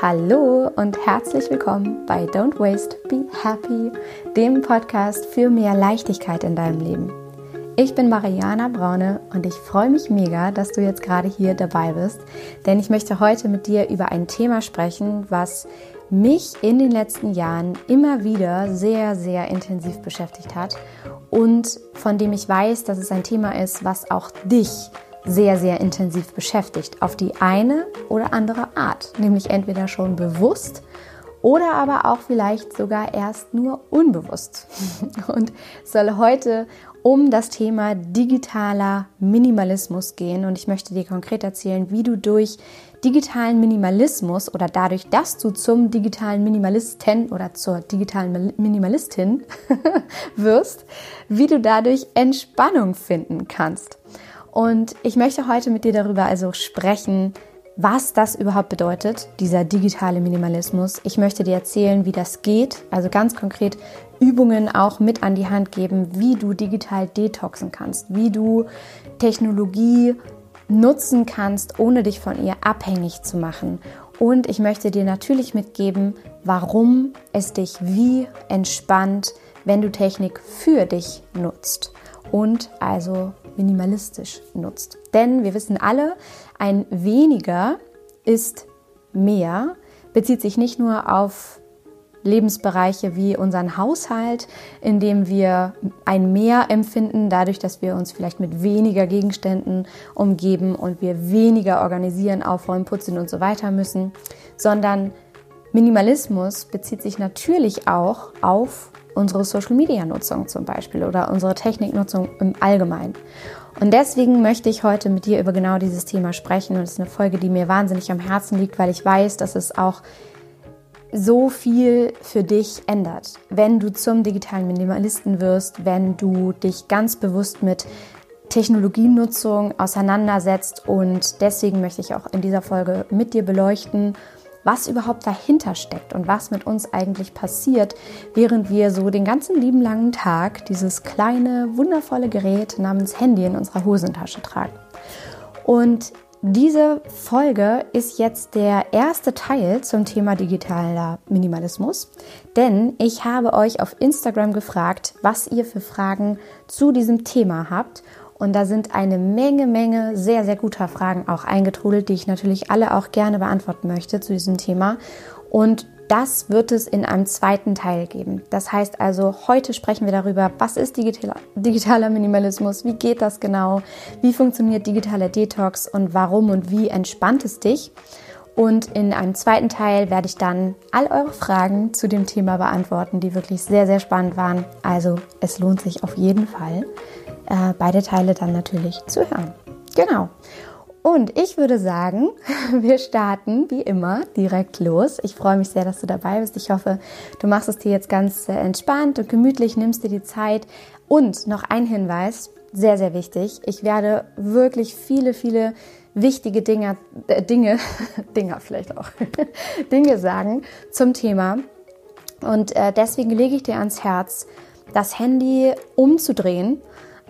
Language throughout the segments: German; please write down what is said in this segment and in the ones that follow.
Hallo und herzlich willkommen bei Don't Waste, Be Happy, dem Podcast für mehr Leichtigkeit in deinem Leben. Ich bin Mariana Braune und ich freue mich mega, dass du jetzt gerade hier dabei bist, denn ich möchte heute mit dir über ein Thema sprechen, was mich in den letzten Jahren immer wieder sehr, sehr intensiv beschäftigt hat und von dem ich weiß, dass es ein Thema ist, was auch dich sehr, sehr intensiv beschäftigt, auf die eine oder andere Art, nämlich entweder schon bewusst oder aber auch vielleicht sogar erst nur unbewusst. Und soll heute um das Thema digitaler Minimalismus gehen und ich möchte dir konkret erzählen, wie du durch digitalen Minimalismus oder dadurch, dass du zum digitalen Minimalisten oder zur digitalen Minimalistin wirst, wie du dadurch Entspannung finden kannst. Und ich möchte heute mit dir darüber also sprechen, was das überhaupt bedeutet, dieser digitale Minimalismus. Ich möchte dir erzählen, wie das geht, also ganz konkret Übungen auch mit an die Hand geben, wie du digital detoxen kannst, wie du Technologie nutzen kannst, ohne dich von ihr abhängig zu machen. Und ich möchte dir natürlich mitgeben, warum es dich wie entspannt, wenn du Technik für dich nutzt und also minimalistisch nutzt. Denn wir wissen alle, ein weniger ist mehr, bezieht sich nicht nur auf Lebensbereiche wie unseren Haushalt, in dem wir ein Mehr empfinden, dadurch, dass wir uns vielleicht mit weniger Gegenständen umgeben und wir weniger organisieren, aufräumen, putzen und so weiter müssen, sondern Minimalismus bezieht sich natürlich auch auf unsere Social-Media-Nutzung zum Beispiel oder unsere Techniknutzung im Allgemeinen. Und deswegen möchte ich heute mit dir über genau dieses Thema sprechen. Und es ist eine Folge, die mir wahnsinnig am Herzen liegt, weil ich weiß, dass es auch so viel für dich ändert, wenn du zum digitalen Minimalisten wirst, wenn du dich ganz bewusst mit Technologienutzung auseinandersetzt. Und deswegen möchte ich auch in dieser Folge mit dir beleuchten, was überhaupt dahinter steckt und was mit uns eigentlich passiert, während wir so den ganzen lieben langen Tag dieses kleine, wundervolle Gerät namens Handy in unserer Hosentasche tragen. Und diese Folge ist jetzt der erste Teil zum Thema digitaler Minimalismus, denn ich habe euch auf Instagram gefragt, was ihr für Fragen zu diesem Thema habt und da sind eine Menge, Menge sehr, sehr guter Fragen auch eingetrudelt, die ich natürlich alle auch gerne beantworten möchte zu diesem Thema. Und das wird es in einem zweiten Teil geben. Das heißt also, heute sprechen wir darüber, was ist digitaler Minimalismus, wie geht das genau, wie funktioniert digitaler Detox und warum und wie entspannt es dich. Und in einem zweiten Teil werde ich dann all eure Fragen zu dem Thema beantworten, die wirklich sehr, sehr spannend waren. Also es lohnt sich auf jeden Fall äh, beide Teile dann natürlich zu hören. Genau. Und ich würde sagen, wir starten wie immer direkt los. Ich freue mich sehr, dass du dabei bist. Ich hoffe, du machst es dir jetzt ganz äh, entspannt und gemütlich, nimmst dir die Zeit. Und noch ein Hinweis, sehr, sehr wichtig. Ich werde wirklich viele, viele wichtige Dinge, äh, Dinge, Dinge vielleicht auch, Dinge sagen zum Thema. Und äh, deswegen lege ich dir ans Herz, das Handy umzudrehen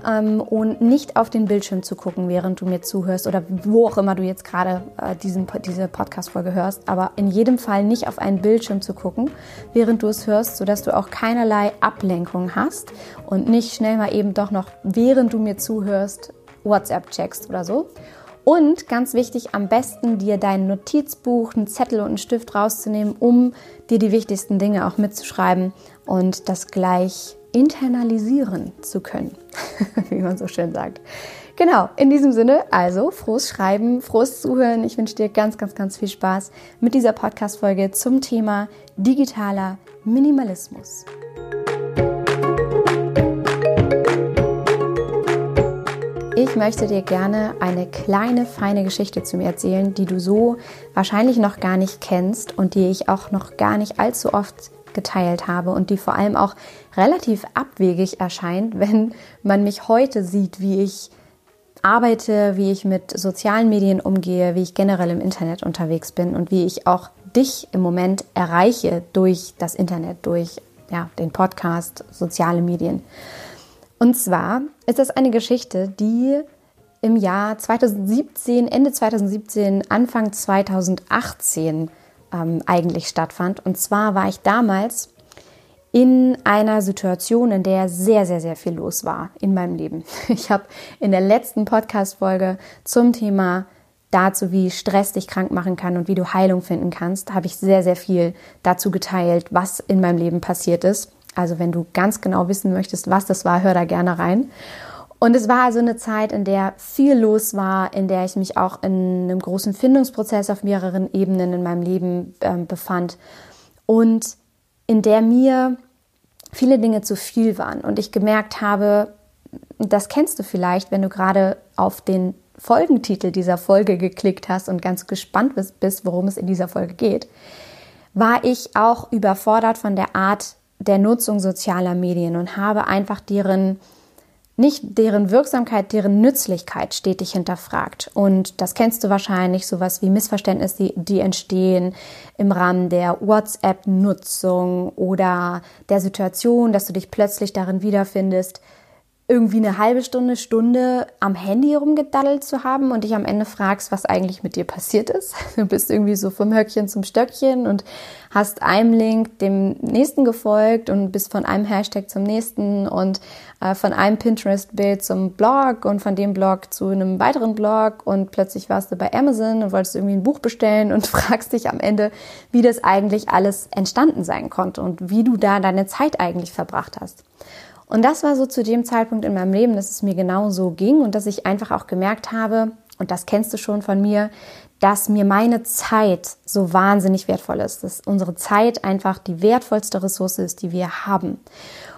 ähm, und nicht auf den Bildschirm zu gucken, während du mir zuhörst oder wo auch immer du jetzt gerade äh, diesen, diese Podcast-Folge hörst, aber in jedem Fall nicht auf einen Bildschirm zu gucken, während du es hörst, sodass du auch keinerlei Ablenkung hast und nicht schnell mal eben doch noch, während du mir zuhörst, WhatsApp checkst oder so. Und ganz wichtig, am besten dir dein Notizbuch, einen Zettel und einen Stift rauszunehmen, um dir die wichtigsten Dinge auch mitzuschreiben und das gleich internalisieren zu können, wie man so schön sagt. Genau, in diesem Sinne, also frohes Schreiben, frohes Zuhören. Ich wünsche dir ganz, ganz, ganz viel Spaß mit dieser Podcast-Folge zum Thema digitaler Minimalismus. Ich möchte dir gerne eine kleine, feine Geschichte zu mir erzählen, die du so wahrscheinlich noch gar nicht kennst und die ich auch noch gar nicht allzu oft geteilt habe und die vor allem auch relativ abwegig erscheint, wenn man mich heute sieht, wie ich arbeite, wie ich mit sozialen Medien umgehe, wie ich generell im Internet unterwegs bin und wie ich auch dich im Moment erreiche durch das Internet, durch ja, den Podcast, soziale Medien. Und zwar ist das eine Geschichte, die im Jahr 2017, Ende 2017, Anfang 2018 ähm, eigentlich stattfand. Und zwar war ich damals in einer Situation, in der sehr, sehr, sehr viel los war in meinem Leben. Ich habe in der letzten Podcast-Folge zum Thema dazu, wie Stress dich krank machen kann und wie du Heilung finden kannst, habe ich sehr, sehr viel dazu geteilt, was in meinem Leben passiert ist. Also wenn du ganz genau wissen möchtest, was das war, hör da gerne rein. Und es war also eine Zeit, in der viel los war, in der ich mich auch in einem großen Findungsprozess auf mehreren Ebenen in meinem Leben äh, befand. Und in der mir viele Dinge zu viel waren. Und ich gemerkt habe, das kennst du vielleicht, wenn du gerade auf den Folgentitel dieser Folge geklickt hast und ganz gespannt bist, worum es in dieser Folge geht, war ich auch überfordert von der Art der Nutzung sozialer Medien und habe einfach deren nicht deren Wirksamkeit, deren Nützlichkeit stetig hinterfragt. Und das kennst du wahrscheinlich, sowas wie Missverständnisse, die, die entstehen im Rahmen der WhatsApp-Nutzung oder der Situation, dass du dich plötzlich darin wiederfindest, irgendwie eine halbe Stunde, Stunde am Handy rumgedaddelt zu haben und dich am Ende fragst, was eigentlich mit dir passiert ist. Du bist irgendwie so vom Höckchen zum Stöckchen und hast einem Link dem nächsten gefolgt und bist von einem Hashtag zum nächsten und äh, von einem Pinterest-Bild zum Blog und von dem Blog zu einem weiteren Blog und plötzlich warst du bei Amazon und wolltest irgendwie ein Buch bestellen und fragst dich am Ende, wie das eigentlich alles entstanden sein konnte und wie du da deine Zeit eigentlich verbracht hast. Und das war so zu dem Zeitpunkt in meinem Leben, dass es mir genau so ging und dass ich einfach auch gemerkt habe, und das kennst du schon von mir, dass mir meine Zeit so wahnsinnig wertvoll ist, dass unsere Zeit einfach die wertvollste Ressource ist, die wir haben.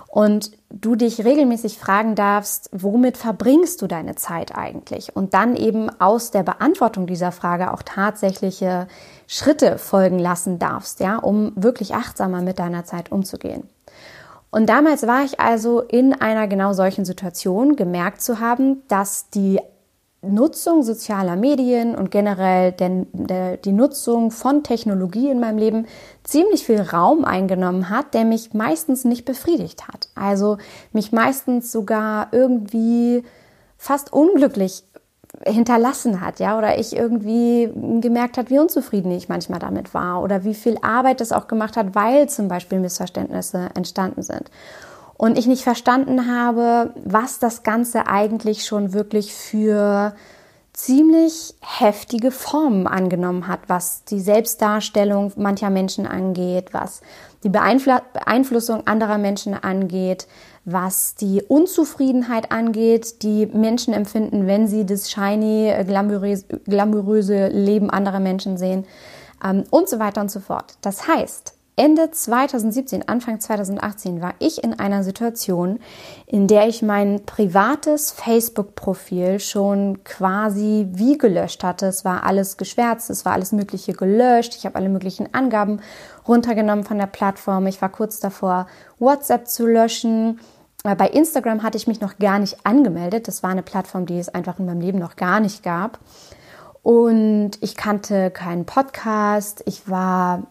Und du dich regelmäßig fragen darfst, womit verbringst du deine Zeit eigentlich? Und dann eben aus der Beantwortung dieser Frage auch tatsächliche Schritte folgen lassen darfst, ja, um wirklich achtsamer mit deiner Zeit umzugehen. Und damals war ich also in einer genau solchen Situation, gemerkt zu haben, dass die Nutzung sozialer Medien und generell den, der, die Nutzung von Technologie in meinem Leben ziemlich viel Raum eingenommen hat, der mich meistens nicht befriedigt hat. Also mich meistens sogar irgendwie fast unglücklich hinterlassen hat, ja, oder ich irgendwie gemerkt hat, wie unzufrieden ich manchmal damit war oder wie viel Arbeit das auch gemacht hat, weil zum Beispiel Missverständnisse entstanden sind. Und ich nicht verstanden habe, was das Ganze eigentlich schon wirklich für ziemlich heftige Formen angenommen hat, was die Selbstdarstellung mancher Menschen angeht, was die Beeinflussung anderer Menschen angeht, was die Unzufriedenheit angeht, die Menschen empfinden, wenn sie das shiny, glamouröse Leben anderer Menschen sehen ähm, und so weiter und so fort. Das heißt, Ende 2017, Anfang 2018 war ich in einer Situation, in der ich mein privates Facebook-Profil schon quasi wie gelöscht hatte. Es war alles geschwärzt, es war alles Mögliche gelöscht. Ich habe alle möglichen Angaben runtergenommen von der Plattform. Ich war kurz davor, WhatsApp zu löschen. Äh, bei Instagram hatte ich mich noch gar nicht angemeldet. Das war eine Plattform, die es einfach in meinem Leben noch gar nicht gab. Und ich kannte keinen Podcast. Ich war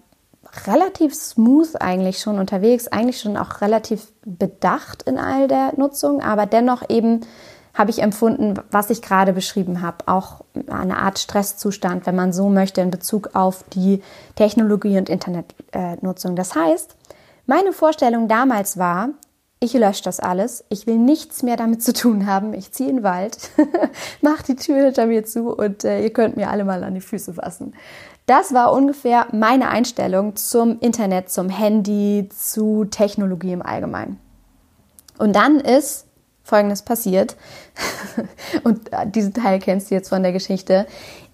relativ smooth eigentlich schon unterwegs, eigentlich schon auch relativ bedacht in all der Nutzung, aber dennoch eben habe ich empfunden, was ich gerade beschrieben habe, auch eine Art Stresszustand, wenn man so möchte, in Bezug auf die Technologie und Internetnutzung. Das heißt, meine Vorstellung damals war, ich lösche das alles, ich will nichts mehr damit zu tun haben, ich ziehe in den Wald, mache die Tür hinter mir zu und äh, ihr könnt mir alle mal an die Füße fassen. Das war ungefähr meine Einstellung zum Internet, zum Handy, zu Technologie im Allgemeinen. Und dann ist Folgendes passiert. Und diesen Teil kennst du jetzt von der Geschichte.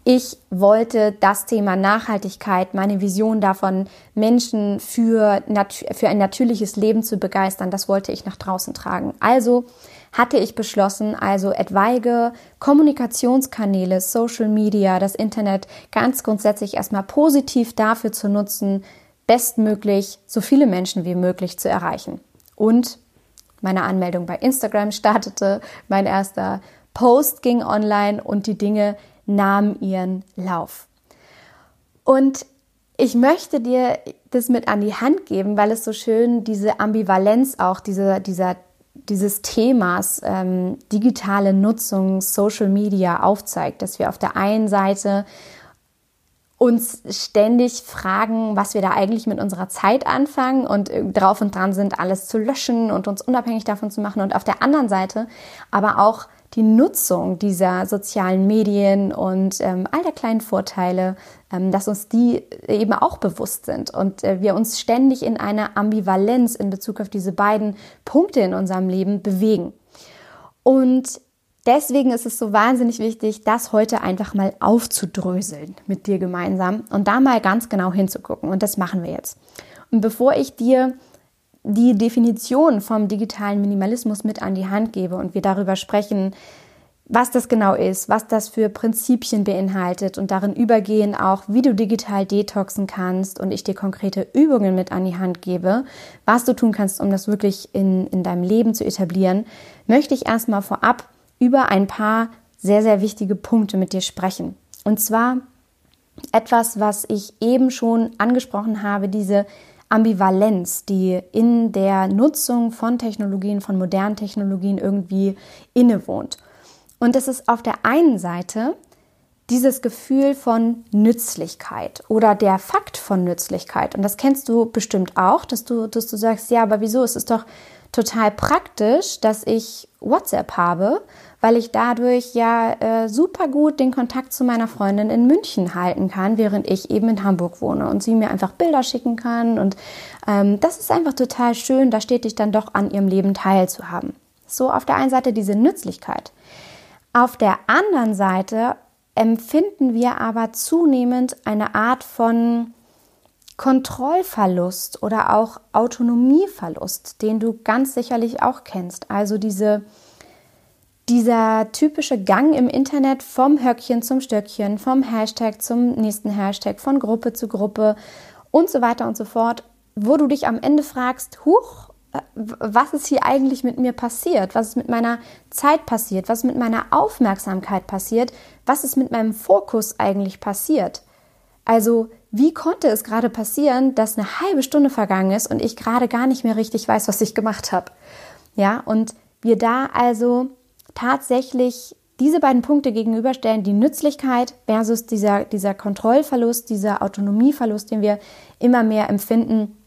Ich wollte das Thema Nachhaltigkeit, meine Vision davon, Menschen für, für ein natürliches Leben zu begeistern, das wollte ich nach draußen tragen. Also hatte ich beschlossen, also etwaige Kommunikationskanäle, Social Media, das Internet ganz grundsätzlich erstmal positiv dafür zu nutzen, bestmöglich so viele Menschen wie möglich zu erreichen. Und meine Anmeldung bei Instagram startete, mein erster Post ging online und die Dinge nahmen ihren Lauf. Und ich möchte dir das mit an die Hand geben, weil es so schön diese Ambivalenz auch, diese, dieser dieses Themas ähm, digitale Nutzung, Social Media aufzeigt, dass wir auf der einen Seite uns ständig fragen, was wir da eigentlich mit unserer Zeit anfangen und äh, drauf und dran sind, alles zu löschen und uns unabhängig davon zu machen. Und auf der anderen Seite aber auch die Nutzung dieser sozialen Medien und ähm, all der kleinen Vorteile, ähm, dass uns die eben auch bewusst sind und äh, wir uns ständig in einer Ambivalenz in Bezug auf diese beiden Punkte in unserem Leben bewegen. Und deswegen ist es so wahnsinnig wichtig, das heute einfach mal aufzudröseln mit dir gemeinsam und da mal ganz genau hinzugucken. Und das machen wir jetzt. Und bevor ich dir die Definition vom digitalen Minimalismus mit an die Hand gebe und wir darüber sprechen, was das genau ist, was das für Prinzipien beinhaltet und darin übergehen auch, wie du digital detoxen kannst und ich dir konkrete Übungen mit an die Hand gebe, was du tun kannst, um das wirklich in, in deinem Leben zu etablieren, möchte ich erstmal vorab über ein paar sehr, sehr wichtige Punkte mit dir sprechen. Und zwar etwas, was ich eben schon angesprochen habe, diese Ambivalenz, die in der Nutzung von Technologien, von modernen Technologien irgendwie innewohnt. Und es ist auf der einen Seite dieses Gefühl von Nützlichkeit oder der Fakt von Nützlichkeit. Und das kennst du bestimmt auch, dass du, dass du sagst, ja, aber wieso? Es ist doch total praktisch, dass ich WhatsApp habe, weil ich dadurch ja äh, super gut den Kontakt zu meiner Freundin in München halten kann, während ich eben in Hamburg wohne und sie mir einfach Bilder schicken kann. Und ähm, das ist einfach total schön, da stetig dann doch an ihrem Leben teilzuhaben. So auf der einen Seite diese Nützlichkeit. Auf der anderen Seite empfinden wir aber zunehmend eine Art von Kontrollverlust oder auch Autonomieverlust, den du ganz sicherlich auch kennst. Also diese, dieser typische Gang im Internet vom Höckchen zum Stöckchen, vom Hashtag zum nächsten Hashtag, von Gruppe zu Gruppe und so weiter und so fort, wo du dich am Ende fragst, huch, was ist hier eigentlich mit mir passiert? Was ist mit meiner Zeit passiert? Was ist mit meiner Aufmerksamkeit passiert? Was ist mit meinem Fokus eigentlich passiert? Also, wie konnte es gerade passieren, dass eine halbe Stunde vergangen ist und ich gerade gar nicht mehr richtig weiß, was ich gemacht habe? Ja, und wir da also tatsächlich diese beiden Punkte gegenüberstellen, die Nützlichkeit versus dieser, dieser Kontrollverlust, dieser Autonomieverlust, den wir immer mehr empfinden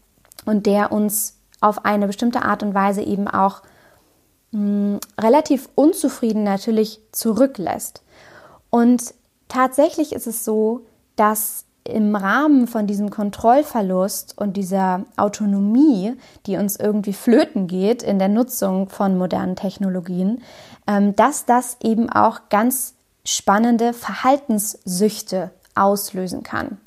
und der uns auf eine bestimmte Art und Weise eben auch mh, hm, relativ unzufrieden natürlich zurücklässt. Und tatsächlich ist es so, dass im Rahmen von diesem Kontrollverlust und dieser Autonomie, die uns irgendwie flöten geht in der Nutzung von modernen Technologien, ähm, dass das eben auch ganz spannende Verhaltenssüchte auslösen kann.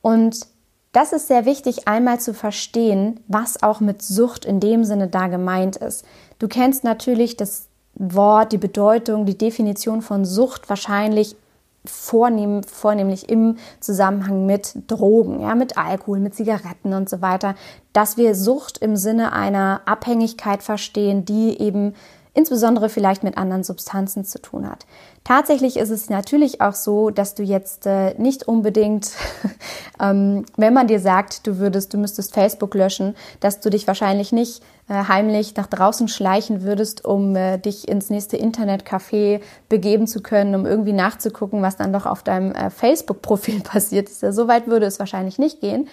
Und das ist sehr wichtig, einmal zu verstehen, was auch mit Sucht in dem Sinne da gemeint ist. Du kennst natürlich das Wort, die Bedeutung, die Definition von Sucht wahrscheinlich vornehm, vornehmlich im Zusammenhang mit Drogen, ja, mit Alkohol, mit Zigaretten und so weiter, dass wir Sucht im Sinne einer Abhängigkeit verstehen, die eben insbesondere vielleicht mit anderen Substanzen zu tun hat. Tatsächlich ist es natürlich auch so, dass du jetzt äh, nicht unbedingt, ähm, wenn man dir sagt, du würdest, du müsstest Facebook löschen, dass du dich wahrscheinlich nicht äh, heimlich nach draußen schleichen würdest, um äh, dich ins nächste Internetcafé begeben zu können, um irgendwie nachzugucken, was dann doch auf deinem äh, Facebook-Profil passiert ist. So weit würde es wahrscheinlich nicht gehen.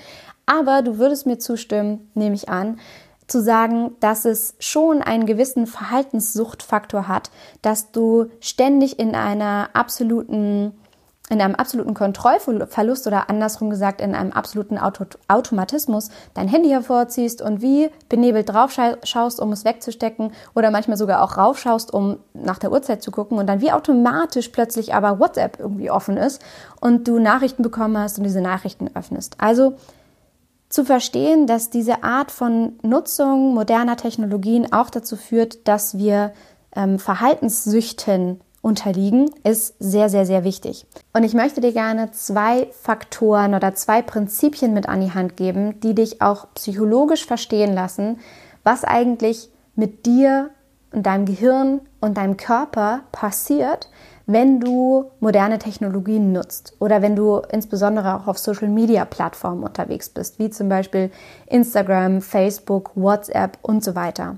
Aber du würdest mir zustimmen, nehme ich an, zu sagen, dass es schon einen gewissen Verhaltenssuchtfaktor hat, dass du ständig in einer absoluten in einem absoluten Kontrollverlust oder andersrum gesagt in einem absoluten Auto Automatismus dein Handy hervorziehst und wie benebelt drauf schaust, um es wegzustecken oder manchmal sogar auch raufschaust, um nach der Uhrzeit zu gucken und dann wie automatisch plötzlich aber WhatsApp irgendwie offen ist und du Nachrichten bekommen hast und diese Nachrichten öffnest. Also zu verstehen, dass diese Art von Nutzung moderner Technologien auch dazu führt, dass wir ähm, Verhaltenssüchten unterliegen, ist sehr, sehr, sehr wichtig. Und ich möchte dir gerne zwei Faktoren oder zwei Prinzipien mit an die Hand geben, die dich auch psychologisch verstehen lassen, was eigentlich mit dir und deinem Gehirn und deinem Körper passiert, wenn du moderne Technologien nutzt oder wenn du insbesondere auch auf Social-Media-Plattformen unterwegs bist, wie zum Beispiel Instagram, Facebook, WhatsApp und so weiter.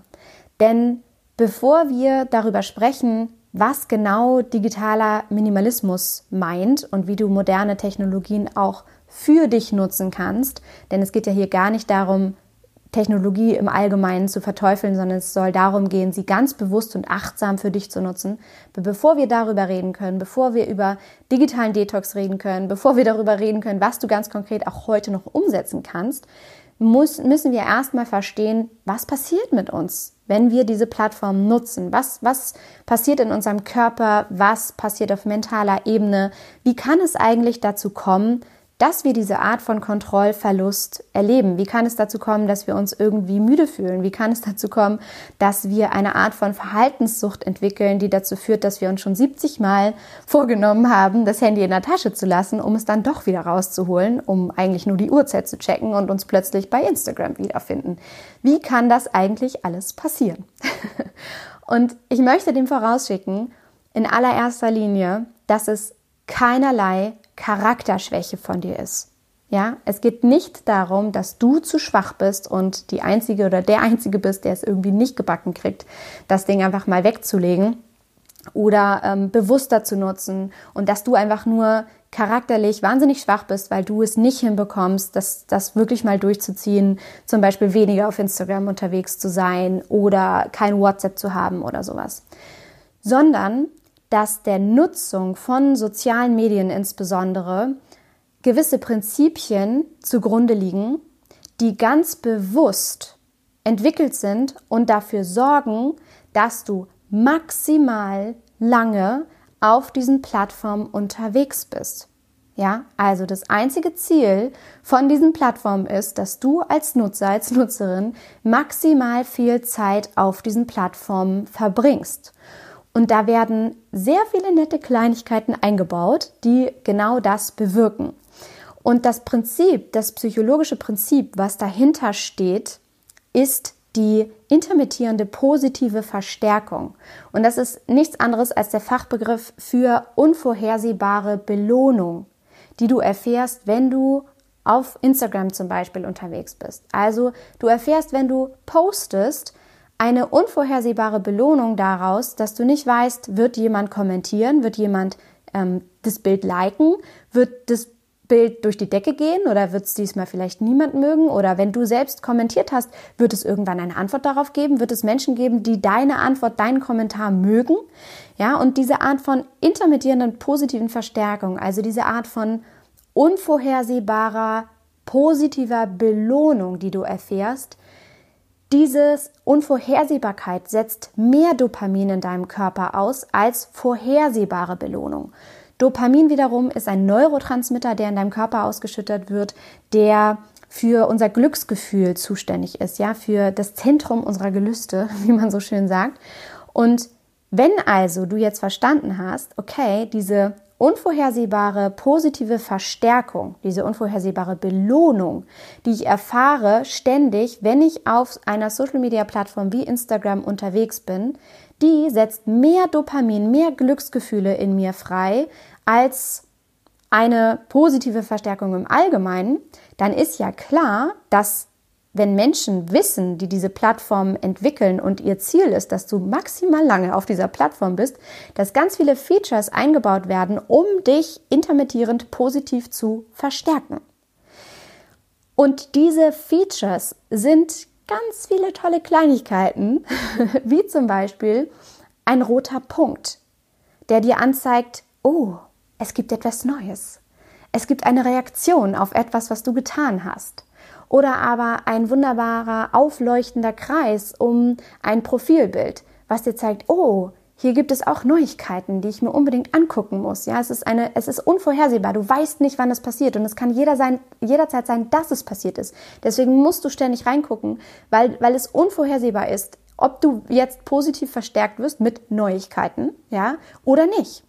Denn bevor wir darüber sprechen, was genau digitaler Minimalismus meint und wie du moderne Technologien auch für dich nutzen kannst. Denn es geht ja hier gar nicht darum, Technologie im Allgemeinen zu verteufeln, sondern es soll darum gehen, sie ganz bewusst und achtsam für dich zu nutzen. Bevor wir darüber reden können, bevor wir über digitalen Detox reden können, bevor wir darüber reden können, was du ganz konkret auch heute noch umsetzen kannst, muss, müssen wir erstmal verstehen, was passiert mit uns, wenn wir diese Plattform nutzen. Was, was passiert in unserem Körper? Was passiert auf mentaler Ebene? Wie kann es eigentlich dazu kommen, dass wir diese Art von Kontrollverlust erleben. Wie kann es dazu kommen, dass wir uns irgendwie müde fühlen? Wie kann es dazu kommen, dass wir eine Art von Verhaltenssucht entwickeln, die dazu führt, dass wir uns schon 70 Mal vorgenommen haben, das Handy in der Tasche zu lassen, um es dann doch wieder rauszuholen, um eigentlich nur die Uhrzeit zu checken und uns plötzlich bei Instagram wiederfinden? Wie kann das eigentlich alles passieren? und ich möchte dem vorausschicken, in allererster Linie, dass es keinerlei Charakterschwäche von dir ist. Ja, es geht nicht darum, dass du zu schwach bist und die einzige oder der einzige bist, der es irgendwie nicht gebacken kriegt, das Ding einfach mal wegzulegen oder ähm, bewusster zu nutzen und dass du einfach nur charakterlich wahnsinnig schwach bist, weil du es nicht hinbekommst, das, das wirklich mal durchzuziehen, zum Beispiel weniger auf Instagram unterwegs zu sein oder kein WhatsApp zu haben oder sowas, sondern dass der Nutzung von sozialen Medien insbesondere gewisse Prinzipien zugrunde liegen, die ganz bewusst entwickelt sind und dafür sorgen, dass du maximal lange auf diesen Plattformen unterwegs bist. Ja, also das einzige Ziel von diesen Plattformen ist, dass du als Nutzer, als Nutzerin maximal viel Zeit auf diesen Plattformen verbringst. Und da werden sehr viele nette Kleinigkeiten eingebaut, die genau das bewirken. Und das Prinzip, das psychologische Prinzip, was dahinter steht, ist die intermittierende positive Verstärkung. Und das ist nichts anderes als der Fachbegriff für unvorhersehbare Belohnung, die du erfährst, wenn du auf Instagram zum Beispiel unterwegs bist. Also du erfährst, wenn du postest, eine unvorhersehbare Belohnung daraus, dass du nicht weißt, wird jemand kommentieren, wird jemand ähm, das Bild liken, wird das Bild durch die Decke gehen oder wird es diesmal vielleicht niemand mögen? Oder wenn du selbst kommentiert hast, wird es irgendwann eine Antwort darauf geben, wird es Menschen geben, die deine Antwort, deinen Kommentar mögen, ja, und diese Art von intermittierenden positiven Verstärkung, also diese Art von unvorhersehbarer positiver Belohnung, die du erfährst, diese Unvorhersehbarkeit setzt mehr Dopamin in deinem Körper aus als vorhersehbare Belohnung. Dopamin wiederum ist ein Neurotransmitter, der in deinem Körper ausgeschüttet wird, der für unser Glücksgefühl zuständig ist, ja, für das Zentrum unserer Gelüste, wie man so schön sagt. Und wenn also du jetzt verstanden hast, okay, diese unvorhersehbare positive Verstärkung, diese unvorhersehbare Belohnung, die ich erfahre ständig, wenn ich auf einer Social-Media-Plattform wie Instagram unterwegs bin, die setzt mehr Dopamin, mehr Glücksgefühle in mir frei als eine positive Verstärkung im Allgemeinen, dann ist ja klar, dass wenn Menschen wissen, die diese Plattform entwickeln und ihr Ziel ist, dass du maximal lange auf dieser Plattform bist, dass ganz viele Features eingebaut werden, um dich intermittierend positiv zu verstärken. Und diese Features sind ganz viele tolle Kleinigkeiten, wie zum Beispiel ein roter Punkt, der dir anzeigt, oh, es gibt etwas Neues. Es gibt eine Reaktion auf etwas, was du getan hast oder aber ein wunderbarer aufleuchtender Kreis um ein Profilbild, was dir zeigt, oh, hier gibt es auch Neuigkeiten, die ich mir unbedingt angucken muss. Ja, es ist eine, es ist unvorhersehbar. Du weißt nicht, wann es passiert und es kann jeder sein, jederzeit sein, dass es passiert ist. Deswegen musst du ständig reingucken, weil, weil es unvorhersehbar ist, ob du jetzt positiv verstärkt wirst mit Neuigkeiten, ja, oder nicht.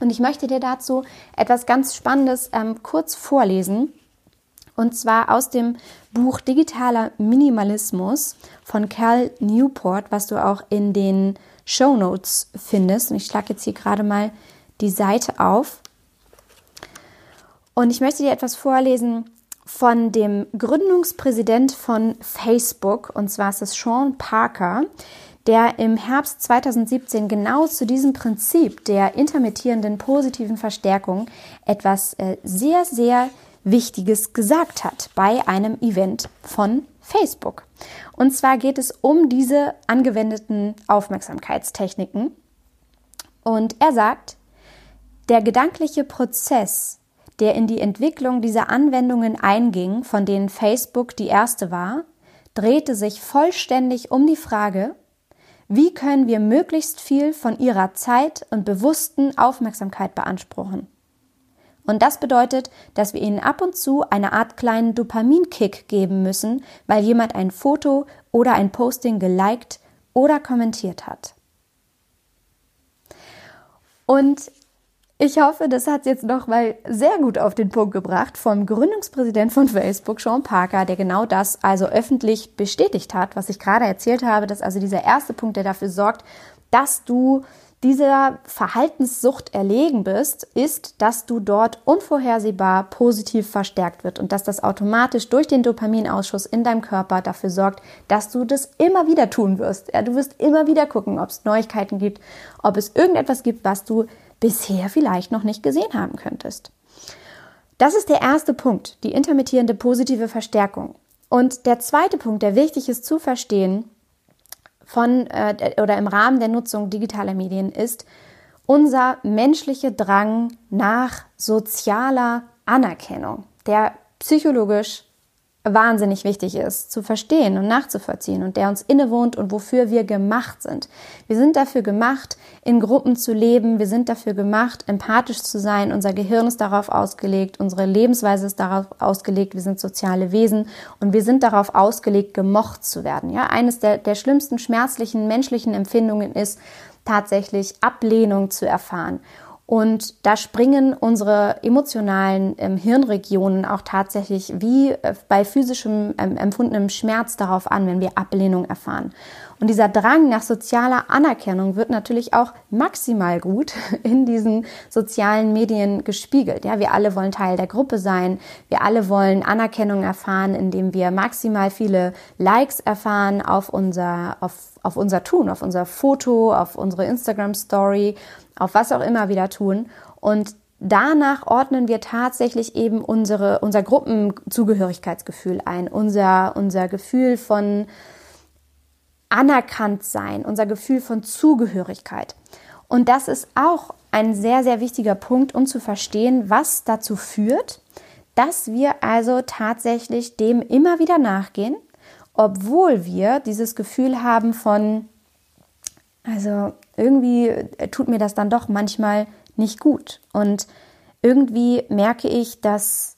Und ich möchte dir dazu etwas ganz Spannendes ähm, kurz vorlesen. Und zwar aus dem Buch Digitaler Minimalismus von Cal Newport, was du auch in den Show Notes findest. Und ich schlage jetzt hier gerade mal die Seite auf. Und ich möchte dir etwas vorlesen von dem Gründungspräsident von Facebook, und zwar ist es Sean Parker, der im Herbst 2017 genau zu diesem Prinzip der intermittierenden positiven Verstärkung etwas äh, sehr, sehr Wichtiges gesagt hat bei einem Event von Facebook. Und zwar geht es um diese angewendeten Aufmerksamkeitstechniken. Und er sagt, der gedankliche Prozess, der in die Entwicklung dieser Anwendungen einging, von denen Facebook die erste war, drehte sich vollständig um die Frage, wie können wir möglichst viel von ihrer Zeit und bewussten Aufmerksamkeit beanspruchen? Und das bedeutet, dass wir ihnen ab und zu eine Art kleinen Dopaminkick geben müssen, weil jemand ein Foto oder ein Posting geliked oder kommentiert hat. Und ich hoffe, das hat jetzt noch mal sehr gut auf den Punkt gebracht vom Gründungspräsident von Facebook, Sean Parker, der genau das also öffentlich bestätigt hat, was ich gerade erzählt habe, dass also dieser erste Punkt, der dafür sorgt, dass du dieser Verhaltenssucht erlegen bist, ist, dass du dort unvorhersehbar positiv verstärkt wird und dass das automatisch durch den Dopaminausschuss in deinem Körper dafür sorgt, dass du das immer wieder tun wirst. Ja, du wirst immer wieder gucken, ob es Neuigkeiten gibt, ob es irgendetwas gibt, was du bisher vielleicht noch nicht gesehen haben könntest. Das ist der erste Punkt, die intermittierende positive Verstärkung. Und der zweite Punkt, der wichtig ist zu verstehen von äh, oder im Rahmen der Nutzung digitaler Medien ist unser menschlicher Drang nach sozialer Anerkennung, der psychologisch wahnsinnig wichtig ist, zu verstehen und nachzuvollziehen und der uns innewohnt und wofür wir gemacht sind. Wir sind dafür gemacht, in Gruppen zu leben. Wir sind dafür gemacht, empathisch zu sein. Unser Gehirn ist darauf ausgelegt. Unsere Lebensweise ist darauf ausgelegt. Wir sind soziale Wesen und wir sind darauf ausgelegt, gemocht zu werden. Ja, eines der, der schlimmsten schmerzlichen menschlichen Empfindungen ist, tatsächlich Ablehnung zu erfahren. Und da springen unsere emotionalen ähm, Hirnregionen auch tatsächlich wie äh, bei physischem ähm, empfundenem Schmerz darauf an, wenn wir Ablehnung erfahren. Und dieser Drang nach sozialer Anerkennung wird natürlich auch maximal gut in diesen sozialen Medien gespiegelt. Ja, wir alle wollen Teil der Gruppe sein. Wir alle wollen Anerkennung erfahren, indem wir maximal viele Likes erfahren auf unser, auf, auf unser Tun, auf unser Foto, auf unsere Instagram Story auf was auch immer wieder tun. Und danach ordnen wir tatsächlich eben unsere, unser Gruppenzugehörigkeitsgefühl ein, unser, unser Gefühl von anerkannt sein, unser Gefühl von Zugehörigkeit. Und das ist auch ein sehr, sehr wichtiger Punkt, um zu verstehen, was dazu führt, dass wir also tatsächlich dem immer wieder nachgehen, obwohl wir dieses Gefühl haben von, also irgendwie äh, tut mir das dann doch manchmal nicht gut. Und irgendwie merke ich, dass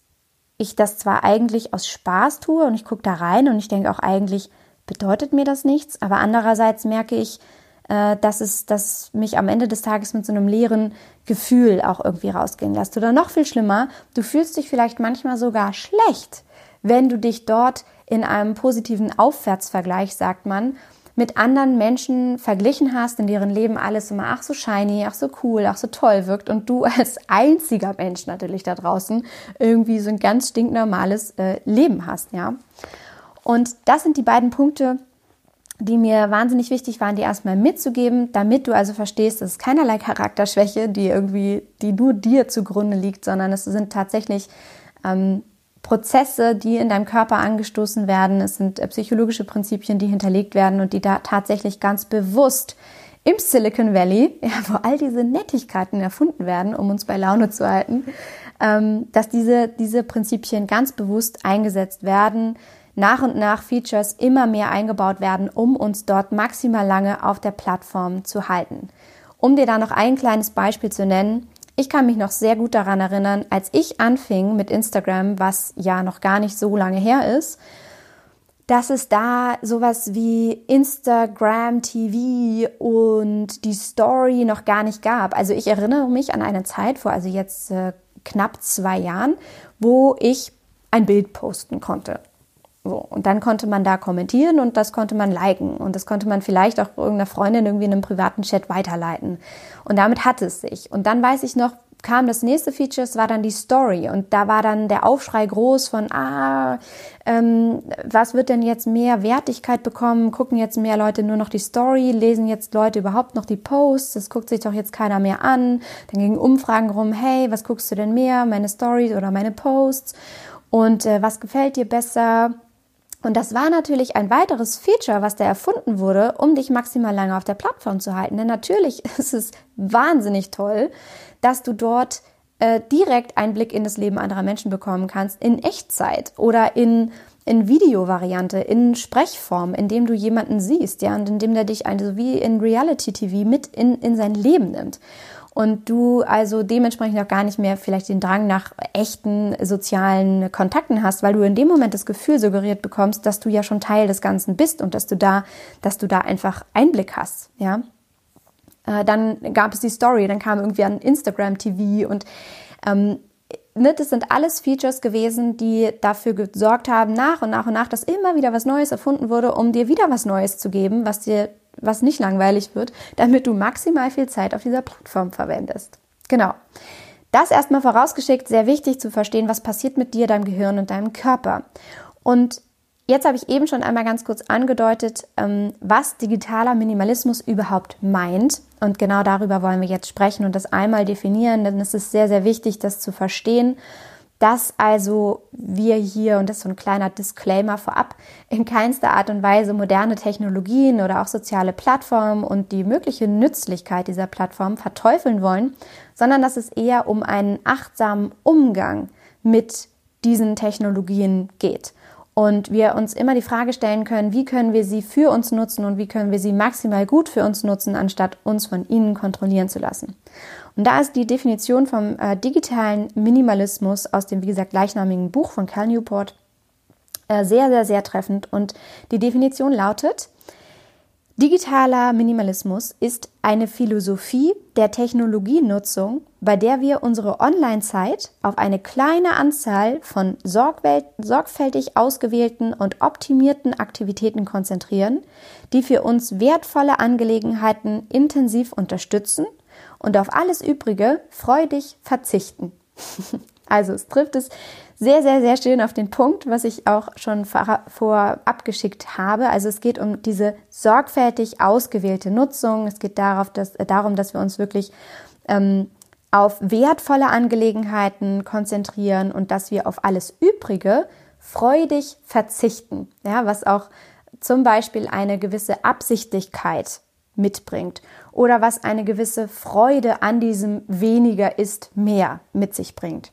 ich das zwar eigentlich aus Spaß tue und ich gucke da rein und ich denke auch eigentlich bedeutet mir das nichts, aber andererseits merke ich, äh, dass es, dass mich am Ende des Tages mit so einem leeren Gefühl auch irgendwie rausgehen lässt. Oder noch viel schlimmer, du fühlst dich vielleicht manchmal sogar schlecht, wenn du dich dort in einem positiven Aufwärtsvergleich, sagt man, mit anderen Menschen verglichen hast, in deren Leben alles immer ach so shiny, ach so cool, ach so toll wirkt und du als einziger Mensch natürlich da draußen irgendwie so ein ganz stinknormales äh, Leben hast, ja. Und das sind die beiden Punkte, die mir wahnsinnig wichtig waren, die erstmal mitzugeben, damit du also verstehst, es ist keinerlei Charakterschwäche, die irgendwie, die nur dir zugrunde liegt, sondern es sind tatsächlich ähm, Prozesse, die in deinem Körper angestoßen werden. Es sind äh, psychologische Prinzipien, die hinterlegt werden und die da tatsächlich ganz bewusst im Silicon Valley, ja, wo all diese Nettigkeiten erfunden werden, um uns bei Laune zu halten, ähm, dass diese, diese Prinzipien ganz bewusst eingesetzt werden, nach und nach Features immer mehr eingebaut werden, um uns dort maximal lange auf der Plattform zu halten. Um dir da noch ein kleines Beispiel zu nennen, ich kann mich noch sehr gut daran erinnern, als ich anfing mit Instagram, was ja noch gar nicht so lange her ist, dass es da sowas wie Instagram TV und die Story noch gar nicht gab. Also ich erinnere mich an eine Zeit vor also jetzt äh, knapp zwei Jahren, wo ich ein Bild posten konnte. So, und dann konnte man da kommentieren und das konnte man liken und das konnte man vielleicht auch irgendeiner Freundin irgendwie in einem privaten Chat weiterleiten. Und damit hatte es sich. Und dann weiß ich noch, kam das nächste Feature, es war dann die Story und da war dann der Aufschrei groß von, ah, ähm, was wird denn jetzt mehr Wertigkeit bekommen? Gucken jetzt mehr Leute nur noch die Story? Lesen jetzt Leute überhaupt noch die Posts? Das guckt sich doch jetzt keiner mehr an. Dann gingen Umfragen rum, hey, was guckst du denn mehr? Meine Stories oder meine Posts? Und äh, was gefällt dir besser? Und das war natürlich ein weiteres Feature, was da erfunden wurde, um dich maximal lange auf der Plattform zu halten. Denn natürlich ist es wahnsinnig toll, dass du dort äh, direkt einen Blick in das Leben anderer Menschen bekommen kannst, in Echtzeit oder in, in Videovariante, in Sprechform, indem du jemanden siehst, ja, und indem der dich also wie in Reality TV mit in, in sein Leben nimmt und du also dementsprechend auch gar nicht mehr vielleicht den Drang nach echten sozialen Kontakten hast, weil du in dem Moment das Gefühl suggeriert bekommst, dass du ja schon Teil des Ganzen bist und dass du da, dass du da einfach Einblick hast, ja. Äh, dann gab es die Story, dann kam irgendwie an Instagram TV und ähm, ne, das sind alles Features gewesen, die dafür gesorgt haben, nach und nach und nach, dass immer wieder was Neues erfunden wurde, um dir wieder was Neues zu geben, was dir was nicht langweilig wird, damit du maximal viel Zeit auf dieser Plattform verwendest. Genau. Das erstmal vorausgeschickt, sehr wichtig zu verstehen, was passiert mit dir, deinem Gehirn und deinem Körper. Und jetzt habe ich eben schon einmal ganz kurz angedeutet, ähm, was digitaler Minimalismus überhaupt meint. Und genau darüber wollen wir jetzt sprechen und das einmal definieren, denn es ist sehr, sehr wichtig, das zu verstehen dass also wir hier, und das ist so ein kleiner Disclaimer vorab, in keinster Art und Weise moderne Technologien oder auch soziale Plattformen und die mögliche Nützlichkeit dieser Plattform verteufeln wollen, sondern dass es eher um einen achtsamen Umgang mit diesen Technologien geht. Und wir uns immer die Frage stellen können, wie können wir sie für uns nutzen und wie können wir sie maximal gut für uns nutzen, anstatt uns von ihnen kontrollieren zu lassen. Und da ist die Definition vom äh, digitalen Minimalismus aus dem, wie gesagt, gleichnamigen Buch von Cal Newport äh, sehr, sehr, sehr treffend. Und die Definition lautet, Digitaler Minimalismus ist eine Philosophie der Technologienutzung, bei der wir unsere Online-Zeit auf eine kleine Anzahl von sorgfältig ausgewählten und optimierten Aktivitäten konzentrieren, die für uns wertvolle Angelegenheiten intensiv unterstützen und auf alles Übrige freudig verzichten. also es trifft es sehr, sehr, sehr schön auf den Punkt, was ich auch schon vorab geschickt habe. Also es geht um diese sorgfältig ausgewählte Nutzung. Es geht darauf, dass, äh, darum, dass wir uns wirklich ähm, auf wertvolle Angelegenheiten konzentrieren und dass wir auf alles Übrige freudig verzichten. Ja, was auch zum Beispiel eine gewisse Absichtlichkeit mitbringt oder was eine gewisse Freude an diesem weniger ist mehr mit sich bringt.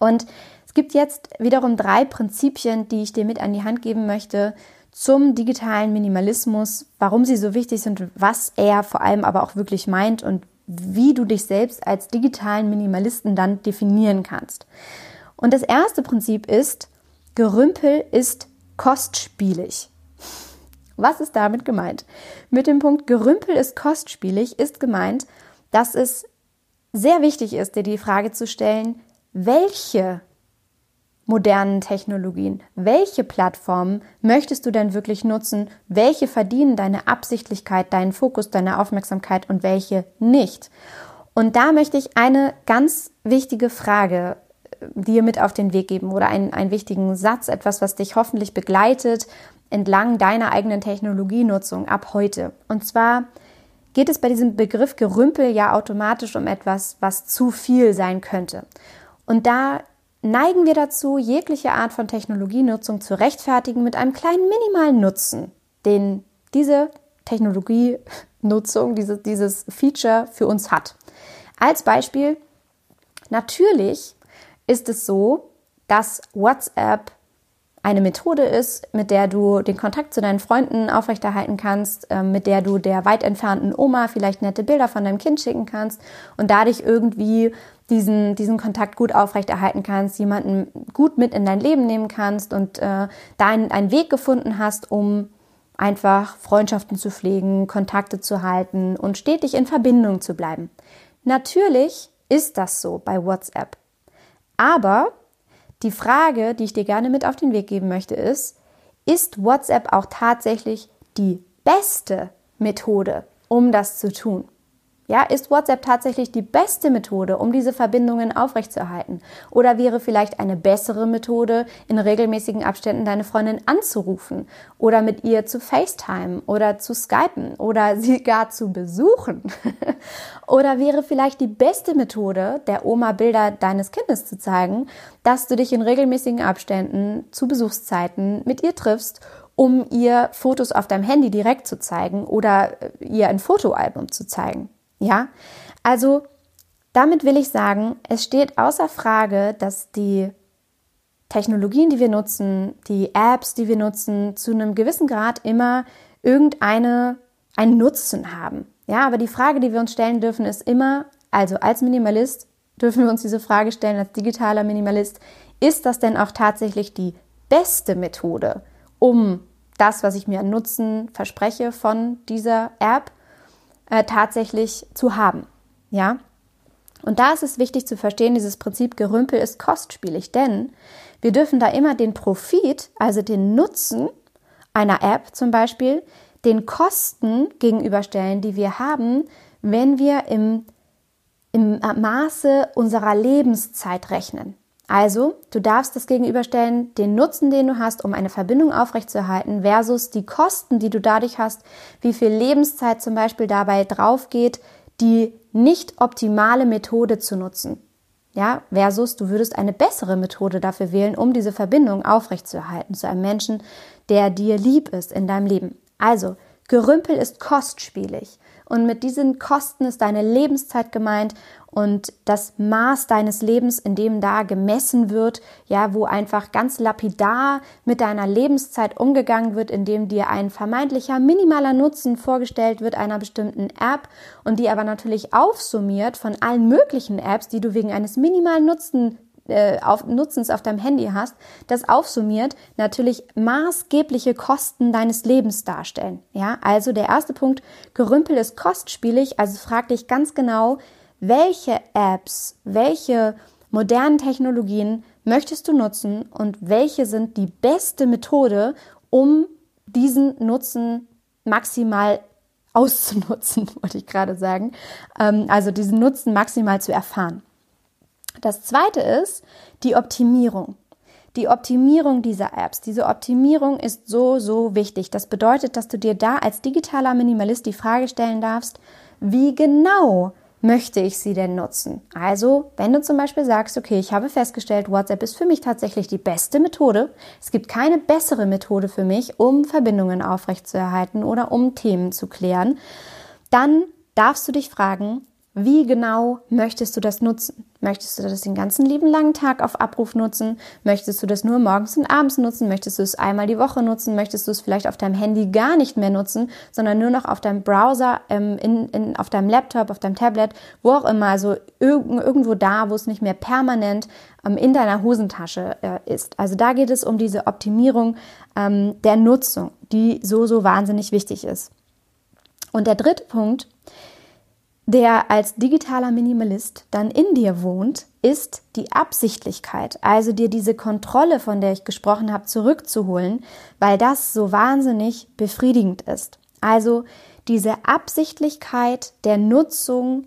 Und es gibt jetzt wiederum drei Prinzipien, die ich dir mit an die Hand geben möchte zum digitalen Minimalismus, warum sie so wichtig sind was er vor allem aber auch wirklich meint und wie du dich selbst als digitalen Minimalisten dann definieren kannst. Und das erste Prinzip ist, Gerümpel ist kostspielig. Was ist damit gemeint? Mit dem Punkt Gerümpel ist kostspielig ist gemeint, dass es sehr wichtig ist, dir die Frage zu stellen, welche modernen Technologien, welche Plattformen möchtest du denn wirklich nutzen, welche verdienen deine Absichtlichkeit, deinen Fokus, deine Aufmerksamkeit und welche nicht. Und da möchte ich eine ganz wichtige Frage äh, dir mit auf den Weg geben oder einen, einen wichtigen Satz, etwas, was dich hoffentlich begleitet entlang deiner eigenen Technologienutzung ab heute. Und zwar geht es bei diesem Begriff Gerümpel ja automatisch um etwas, was zu viel sein könnte. Und da neigen wir dazu, jegliche Art von Technologienutzung zu rechtfertigen mit einem kleinen minimalen Nutzen, den diese Technologienutzung, diese, dieses Feature für uns hat. Als Beispiel, natürlich ist es so, dass WhatsApp eine Methode ist, mit der du den Kontakt zu deinen Freunden aufrechterhalten kannst, äh, mit der du der weit entfernten Oma vielleicht nette Bilder von deinem Kind schicken kannst und dadurch irgendwie diesen, diesen Kontakt gut aufrechterhalten kannst, jemanden gut mit in dein Leben nehmen kannst und äh, da einen, einen Weg gefunden hast, um einfach Freundschaften zu pflegen, Kontakte zu halten und stetig in Verbindung zu bleiben. Natürlich ist das so bei WhatsApp. Aber die Frage, die ich dir gerne mit auf den Weg geben möchte, ist, ist WhatsApp auch tatsächlich die beste Methode, um das zu tun? Ja, ist WhatsApp tatsächlich die beste Methode, um diese Verbindungen aufrechtzuerhalten? Oder wäre vielleicht eine bessere Methode, in regelmäßigen Abständen deine Freundin anzurufen oder mit ihr zu FaceTime oder zu Skypen oder sie gar zu besuchen? oder wäre vielleicht die beste Methode, der Oma Bilder deines Kindes zu zeigen, dass du dich in regelmäßigen Abständen zu Besuchszeiten mit ihr triffst um ihr Fotos auf deinem Handy direkt zu zeigen oder ihr ein Fotoalbum zu zeigen. Ja, also damit will ich sagen, es steht außer Frage, dass die Technologien, die wir nutzen, die Apps, die wir nutzen, zu einem gewissen Grad immer irgendeine einen Nutzen haben. Ja, aber die Frage, die wir uns stellen dürfen, ist immer, also als Minimalist dürfen wir uns diese Frage stellen, als digitaler Minimalist, ist das denn auch tatsächlich die beste Methode, um das, was ich mir an Nutzen verspreche von dieser App, äh, tatsächlich zu haben. Ja? Und da ist es wichtig zu verstehen, dieses Prinzip Gerümpel ist kostspielig, denn wir dürfen da immer den Profit, also den Nutzen einer App zum Beispiel, den Kosten gegenüberstellen, die wir haben, wenn wir im, im Maße unserer Lebenszeit rechnen. Also, du darfst das gegenüberstellen, den Nutzen, den du hast, um eine Verbindung aufrechtzuerhalten, versus die Kosten, die du dadurch hast, wie viel Lebenszeit zum Beispiel dabei drauf geht, die nicht optimale Methode zu nutzen. Ja, versus du würdest eine bessere Methode dafür wählen, um diese Verbindung aufrechtzuerhalten zu einem Menschen, der dir lieb ist in deinem Leben. Also, Gerümpel ist kostspielig. Und mit diesen Kosten ist deine Lebenszeit gemeint und das Maß deines Lebens, in dem da gemessen wird, ja, wo einfach ganz lapidar mit deiner Lebenszeit umgegangen wird, indem dir ein vermeintlicher minimaler Nutzen vorgestellt wird einer bestimmten App und die aber natürlich aufsummiert von allen möglichen Apps, die du wegen eines minimalen Nutzen äh, auf, Nutzens auf deinem Handy hast, das aufsummiert natürlich maßgebliche Kosten deines Lebens darstellen. Ja, also der erste Punkt, Gerümpel ist kostspielig, also frag dich ganz genau, welche Apps, welche modernen Technologien möchtest du nutzen und welche sind die beste Methode, um diesen Nutzen maximal auszunutzen, wollte ich gerade sagen. Ähm, also diesen Nutzen maximal zu erfahren. Das zweite ist die Optimierung. Die Optimierung dieser Apps. Diese Optimierung ist so, so wichtig. Das bedeutet, dass du dir da als digitaler Minimalist die Frage stellen darfst, wie genau möchte ich sie denn nutzen? Also, wenn du zum Beispiel sagst, okay, ich habe festgestellt, WhatsApp ist für mich tatsächlich die beste Methode. Es gibt keine bessere Methode für mich, um Verbindungen aufrechtzuerhalten oder um Themen zu klären, dann darfst du dich fragen, wie genau möchtest du das nutzen? Möchtest du das den ganzen lieben langen Tag auf Abruf nutzen? Möchtest du das nur morgens und abends nutzen? Möchtest du es einmal die Woche nutzen? Möchtest du es vielleicht auf deinem Handy gar nicht mehr nutzen, sondern nur noch auf deinem Browser, ähm, in, in, auf deinem Laptop, auf deinem Tablet, wo auch immer, also irg irgendwo da, wo es nicht mehr permanent ähm, in deiner Hosentasche äh, ist. Also da geht es um diese Optimierung ähm, der Nutzung, die so, so wahnsinnig wichtig ist. Und der dritte Punkt, der als digitaler Minimalist dann in dir wohnt, ist die Absichtlichkeit, also dir diese Kontrolle, von der ich gesprochen habe, zurückzuholen, weil das so wahnsinnig befriedigend ist. Also diese Absichtlichkeit der Nutzung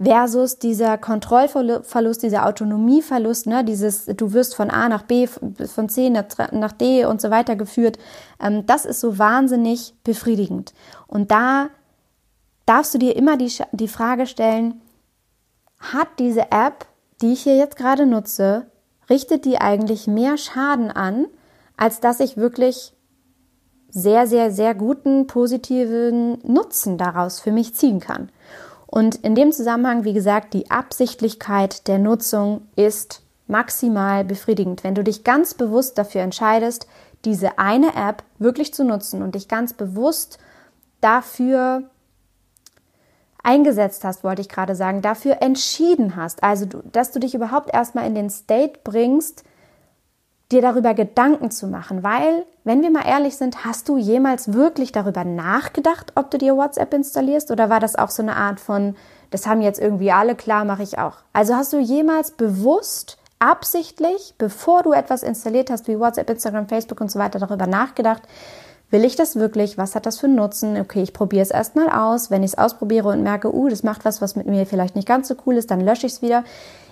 versus dieser Kontrollverlust, dieser Autonomieverlust, ne, dieses, du wirst von A nach B, von C nach D und so weiter geführt, ähm, das ist so wahnsinnig befriedigend. Und da darfst du dir immer die, die Frage stellen, hat diese App, die ich hier jetzt gerade nutze, richtet die eigentlich mehr Schaden an, als dass ich wirklich sehr, sehr, sehr guten, positiven Nutzen daraus für mich ziehen kann. Und in dem Zusammenhang, wie gesagt, die Absichtlichkeit der Nutzung ist maximal befriedigend. Wenn du dich ganz bewusst dafür entscheidest, diese eine App wirklich zu nutzen und dich ganz bewusst dafür eingesetzt hast, wollte ich gerade sagen, dafür entschieden hast. Also, dass du dich überhaupt erstmal in den State bringst, dir darüber Gedanken zu machen. Weil, wenn wir mal ehrlich sind, hast du jemals wirklich darüber nachgedacht, ob du dir WhatsApp installierst? Oder war das auch so eine Art von, das haben jetzt irgendwie alle, klar, mache ich auch. Also hast du jemals bewusst, absichtlich, bevor du etwas installiert hast, wie WhatsApp, Instagram, Facebook und so weiter, darüber nachgedacht, Will ich das wirklich? Was hat das für einen Nutzen? Okay, ich probiere es erstmal aus. Wenn ich es ausprobiere und merke, uh, das macht was, was mit mir vielleicht nicht ganz so cool ist, dann lösche ich es wieder.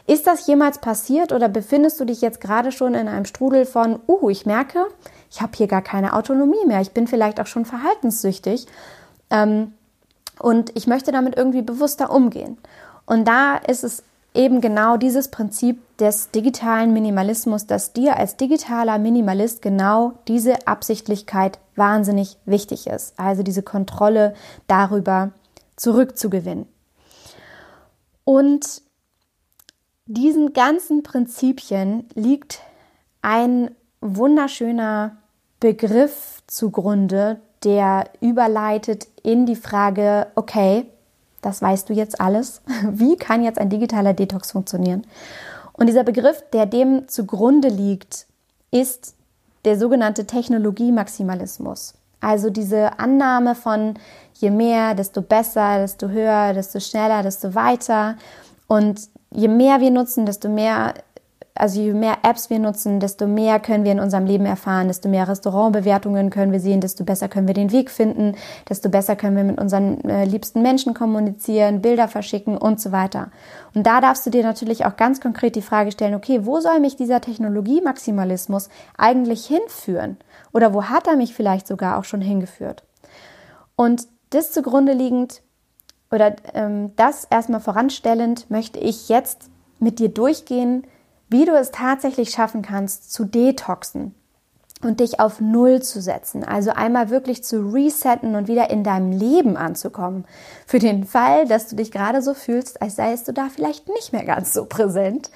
Ist das jemals passiert oder befindest du dich jetzt gerade schon in einem Strudel von, uh, ich merke, ich habe hier gar keine Autonomie mehr, ich bin vielleicht auch schon verhaltenssüchtig ähm, und ich möchte damit irgendwie bewusster umgehen. Und da ist es eben genau dieses Prinzip des digitalen Minimalismus, dass dir als digitaler Minimalist genau diese Absichtlichkeit wahnsinnig wichtig ist. Also diese Kontrolle darüber zurückzugewinnen. Und diesen ganzen Prinzipien liegt ein wunderschöner Begriff zugrunde, der überleitet in die Frage, okay, das weißt du jetzt alles. Wie kann jetzt ein digitaler Detox funktionieren? Und dieser Begriff, der dem zugrunde liegt, ist der sogenannte Technologie-Maximalismus. Also diese Annahme von je mehr, desto besser, desto höher, desto schneller, desto weiter. Und je mehr wir nutzen, desto mehr, also je mehr Apps wir nutzen, desto mehr können wir in unserem Leben erfahren, desto mehr Restaurantbewertungen können wir sehen, desto besser können wir den Weg finden, desto besser können wir mit unseren äh, liebsten Menschen kommunizieren, Bilder verschicken und so weiter. Und da darfst du dir natürlich auch ganz konkret die Frage stellen, okay, wo soll mich dieser Technologie-Maximalismus eigentlich hinführen? Oder wo hat er mich vielleicht sogar auch schon hingeführt? Und das zugrunde liegend oder ähm, das erstmal voranstellend möchte ich jetzt mit dir durchgehen, wie du es tatsächlich schaffen kannst, zu detoxen und dich auf Null zu setzen. Also einmal wirklich zu resetten und wieder in deinem Leben anzukommen. Für den Fall, dass du dich gerade so fühlst, als seist du da vielleicht nicht mehr ganz so präsent.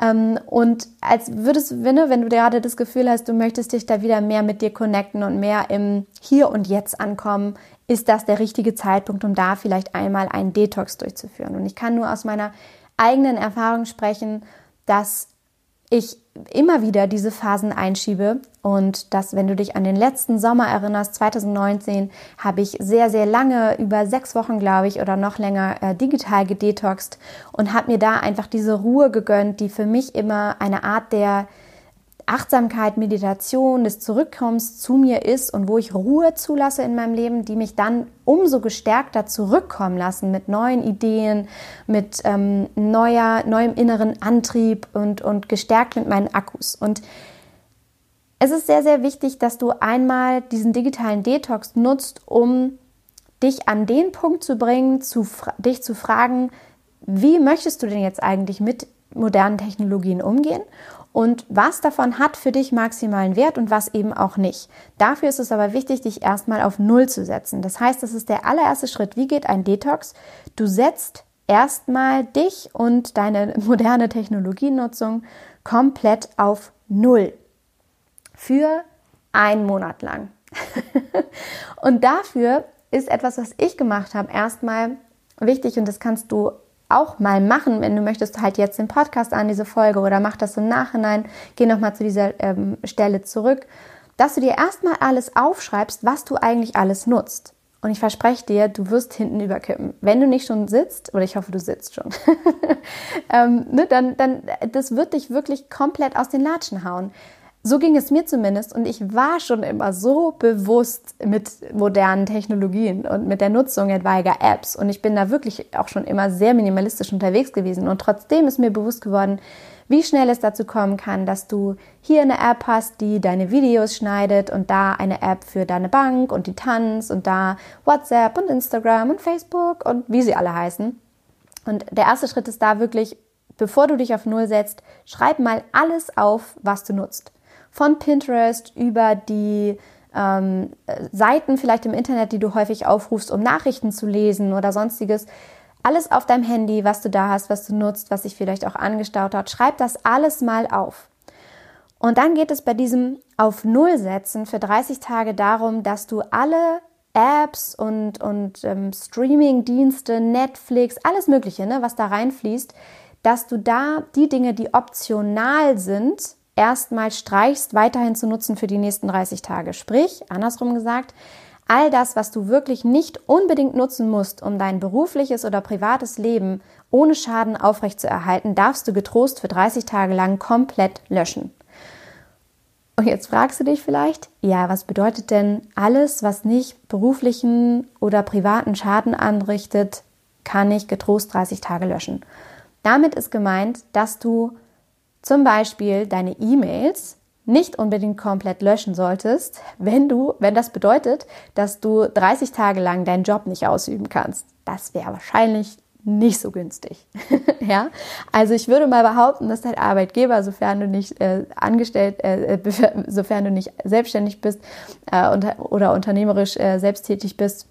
Ähm, und als würdest du, wenn du gerade das Gefühl hast, du möchtest dich da wieder mehr mit dir connecten und mehr im Hier und Jetzt ankommen, ist das der richtige Zeitpunkt, um da vielleicht einmal einen Detox durchzuführen. Und ich kann nur aus meiner eigenen Erfahrung sprechen, dass ich immer wieder diese Phasen einschiebe und dass, wenn du dich an den letzten Sommer erinnerst, 2019, habe ich sehr, sehr lange, über sechs Wochen, glaube ich, oder noch länger äh, digital gedetoxt und habe mir da einfach diese Ruhe gegönnt, die für mich immer eine Art der Achtsamkeit, Meditation, des Zurückkommens zu mir ist und wo ich Ruhe zulasse in meinem Leben, die mich dann umso gestärkter zurückkommen lassen mit neuen Ideen, mit ähm, neuer, neuem inneren Antrieb und, und gestärkt mit meinen Akkus. Und es ist sehr, sehr wichtig, dass du einmal diesen digitalen Detox nutzt, um dich an den Punkt zu bringen, zu, dich zu fragen, wie möchtest du denn jetzt eigentlich mit modernen Technologien umgehen und was davon hat für dich maximalen Wert und was eben auch nicht. Dafür ist es aber wichtig, dich erstmal auf Null zu setzen. Das heißt, das ist der allererste Schritt. Wie geht ein Detox? Du setzt erstmal dich und deine moderne Technologienutzung komplett auf Null. Für einen Monat lang. und dafür ist etwas, was ich gemacht habe, erstmal wichtig und das kannst du auch mal machen, wenn du möchtest, halt jetzt den Podcast an, diese Folge oder mach das im Nachhinein, geh nochmal zu dieser ähm, Stelle zurück, dass du dir erstmal alles aufschreibst, was du eigentlich alles nutzt. Und ich verspreche dir, du wirst hinten überkippen. Wenn du nicht schon sitzt, oder ich hoffe, du sitzt schon, ähm, ne, dann, dann, das wird dich wirklich komplett aus den Latschen hauen. So ging es mir zumindest und ich war schon immer so bewusst mit modernen Technologien und mit der Nutzung etwaiger Apps und ich bin da wirklich auch schon immer sehr minimalistisch unterwegs gewesen und trotzdem ist mir bewusst geworden, wie schnell es dazu kommen kann, dass du hier eine App hast, die deine Videos schneidet und da eine App für deine Bank und die Tanz und da WhatsApp und Instagram und Facebook und wie sie alle heißen. Und der erste Schritt ist da wirklich, bevor du dich auf Null setzt, schreib mal alles auf, was du nutzt von Pinterest über die ähm, Seiten vielleicht im Internet, die du häufig aufrufst, um Nachrichten zu lesen oder sonstiges. Alles auf deinem Handy, was du da hast, was du nutzt, was sich vielleicht auch angestaut hat. Schreib das alles mal auf. Und dann geht es bei diesem auf Null setzen für 30 Tage darum, dass du alle Apps und, und ähm, Streaming-Dienste, Netflix, alles Mögliche, ne, was da reinfließt, dass du da die Dinge, die optional sind, erstmal streichst, weiterhin zu nutzen für die nächsten 30 Tage. Sprich, andersrum gesagt, all das, was du wirklich nicht unbedingt nutzen musst, um dein berufliches oder privates Leben ohne Schaden aufrechtzuerhalten, darfst du getrost für 30 Tage lang komplett löschen. Und jetzt fragst du dich vielleicht, ja, was bedeutet denn alles, was nicht beruflichen oder privaten Schaden anrichtet, kann ich getrost 30 Tage löschen? Damit ist gemeint, dass du zum Beispiel deine E-Mails nicht unbedingt komplett löschen solltest, wenn du, wenn das bedeutet, dass du 30 Tage lang deinen Job nicht ausüben kannst. Das wäre wahrscheinlich nicht so günstig. ja, also ich würde mal behaupten, dass dein Arbeitgeber, sofern du nicht äh, angestellt, äh, äh sofern du nicht selbstständig bist äh, oder unternehmerisch äh, selbsttätig bist,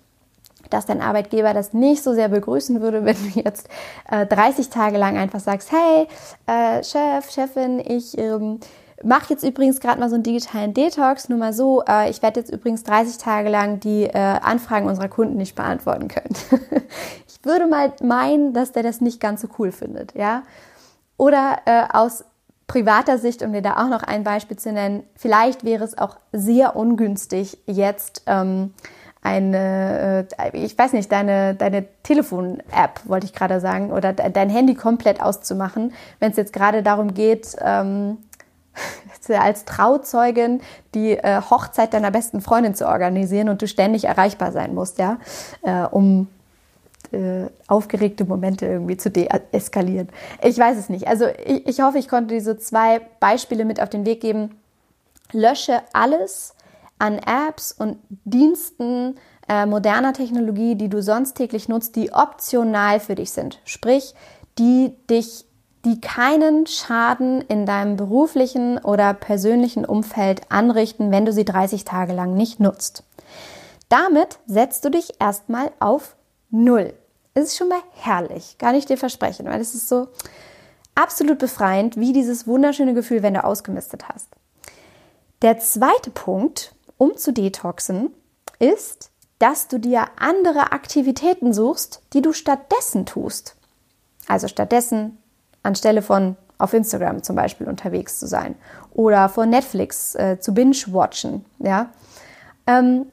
dass dein Arbeitgeber das nicht so sehr begrüßen würde, wenn du jetzt äh, 30 Tage lang einfach sagst, hey, äh, Chef, Chefin, ich ähm, mache jetzt übrigens gerade mal so einen digitalen Detox, nur mal so, äh, ich werde jetzt übrigens 30 Tage lang die äh, Anfragen unserer Kunden nicht beantworten können. ich würde mal meinen, dass der das nicht ganz so cool findet, ja. Oder äh, aus privater Sicht, um dir da auch noch ein Beispiel zu nennen, vielleicht wäre es auch sehr ungünstig, jetzt ähm, eine, äh, ich weiß nicht, deine, deine Telefon-App, wollte ich gerade sagen, oder dein Handy komplett auszumachen, wenn es jetzt gerade darum geht, ähm, als Trauzeugin die äh, Hochzeit deiner besten Freundin zu organisieren und du ständig erreichbar sein musst, ja, äh, um äh, aufgeregte Momente irgendwie zu deeskalieren. Ich weiß es nicht. Also ich, ich hoffe, ich konnte diese zwei Beispiele mit auf den Weg geben. Lösche alles, an Apps und Diensten äh, moderner Technologie, die du sonst täglich nutzt, die optional für dich sind. Sprich, die dich, die keinen Schaden in deinem beruflichen oder persönlichen Umfeld anrichten, wenn du sie 30 Tage lang nicht nutzt. Damit setzt du dich erstmal auf Null. Es ist schon mal herrlich, kann ich dir versprechen, weil es ist so absolut befreiend, wie dieses wunderschöne Gefühl, wenn du ausgemistet hast. Der zweite Punkt, um zu detoxen, ist, dass du dir andere Aktivitäten suchst, die du stattdessen tust. Also stattdessen anstelle von auf Instagram zum Beispiel unterwegs zu sein oder vor Netflix äh, zu binge-watchen, ja,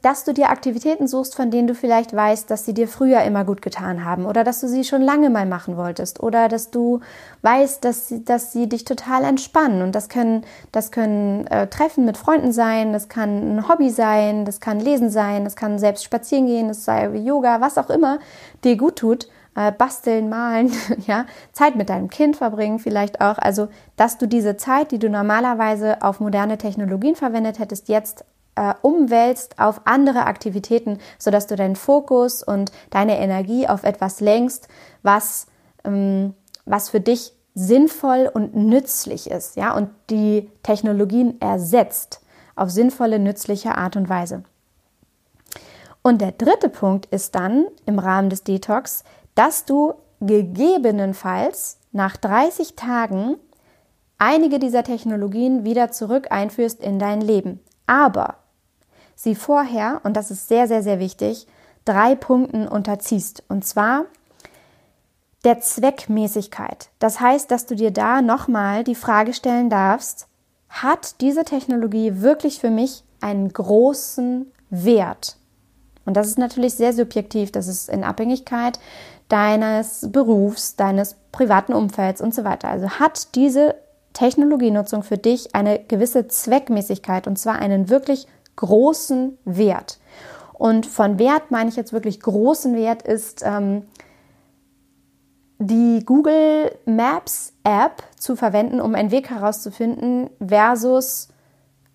dass du dir Aktivitäten suchst, von denen du vielleicht weißt, dass sie dir früher immer gut getan haben oder dass du sie schon lange mal machen wolltest oder dass du weißt, dass sie, dass sie dich total entspannen. Und das können, das können äh, Treffen mit Freunden sein, das kann ein Hobby sein, das kann Lesen sein, das kann selbst spazieren gehen, das sei Yoga, was auch immer dir gut tut. Äh, basteln, malen, ja, Zeit mit deinem Kind verbringen vielleicht auch. Also, dass du diese Zeit, die du normalerweise auf moderne Technologien verwendet hättest, jetzt äh, umwälzt auf andere Aktivitäten, sodass du deinen Fokus und deine Energie auf etwas lenkst, was, ähm, was für dich sinnvoll und nützlich ist, ja, und die Technologien ersetzt auf sinnvolle, nützliche Art und Weise. Und der dritte Punkt ist dann im Rahmen des Detox, dass du gegebenenfalls nach 30 Tagen einige dieser Technologien wieder zurück einführst in dein Leben. Aber sie vorher, und das ist sehr, sehr, sehr wichtig, drei Punkten unterziehst. Und zwar der Zweckmäßigkeit. Das heißt, dass du dir da nochmal die Frage stellen darfst, hat diese Technologie wirklich für mich einen großen Wert? Und das ist natürlich sehr subjektiv, das ist in Abhängigkeit deines Berufs, deines privaten Umfelds und so weiter. Also hat diese Technologienutzung für dich eine gewisse Zweckmäßigkeit und zwar einen wirklich großen Wert. Und von Wert meine ich jetzt wirklich großen Wert ist ähm, die Google Maps App zu verwenden, um einen Weg herauszufinden, versus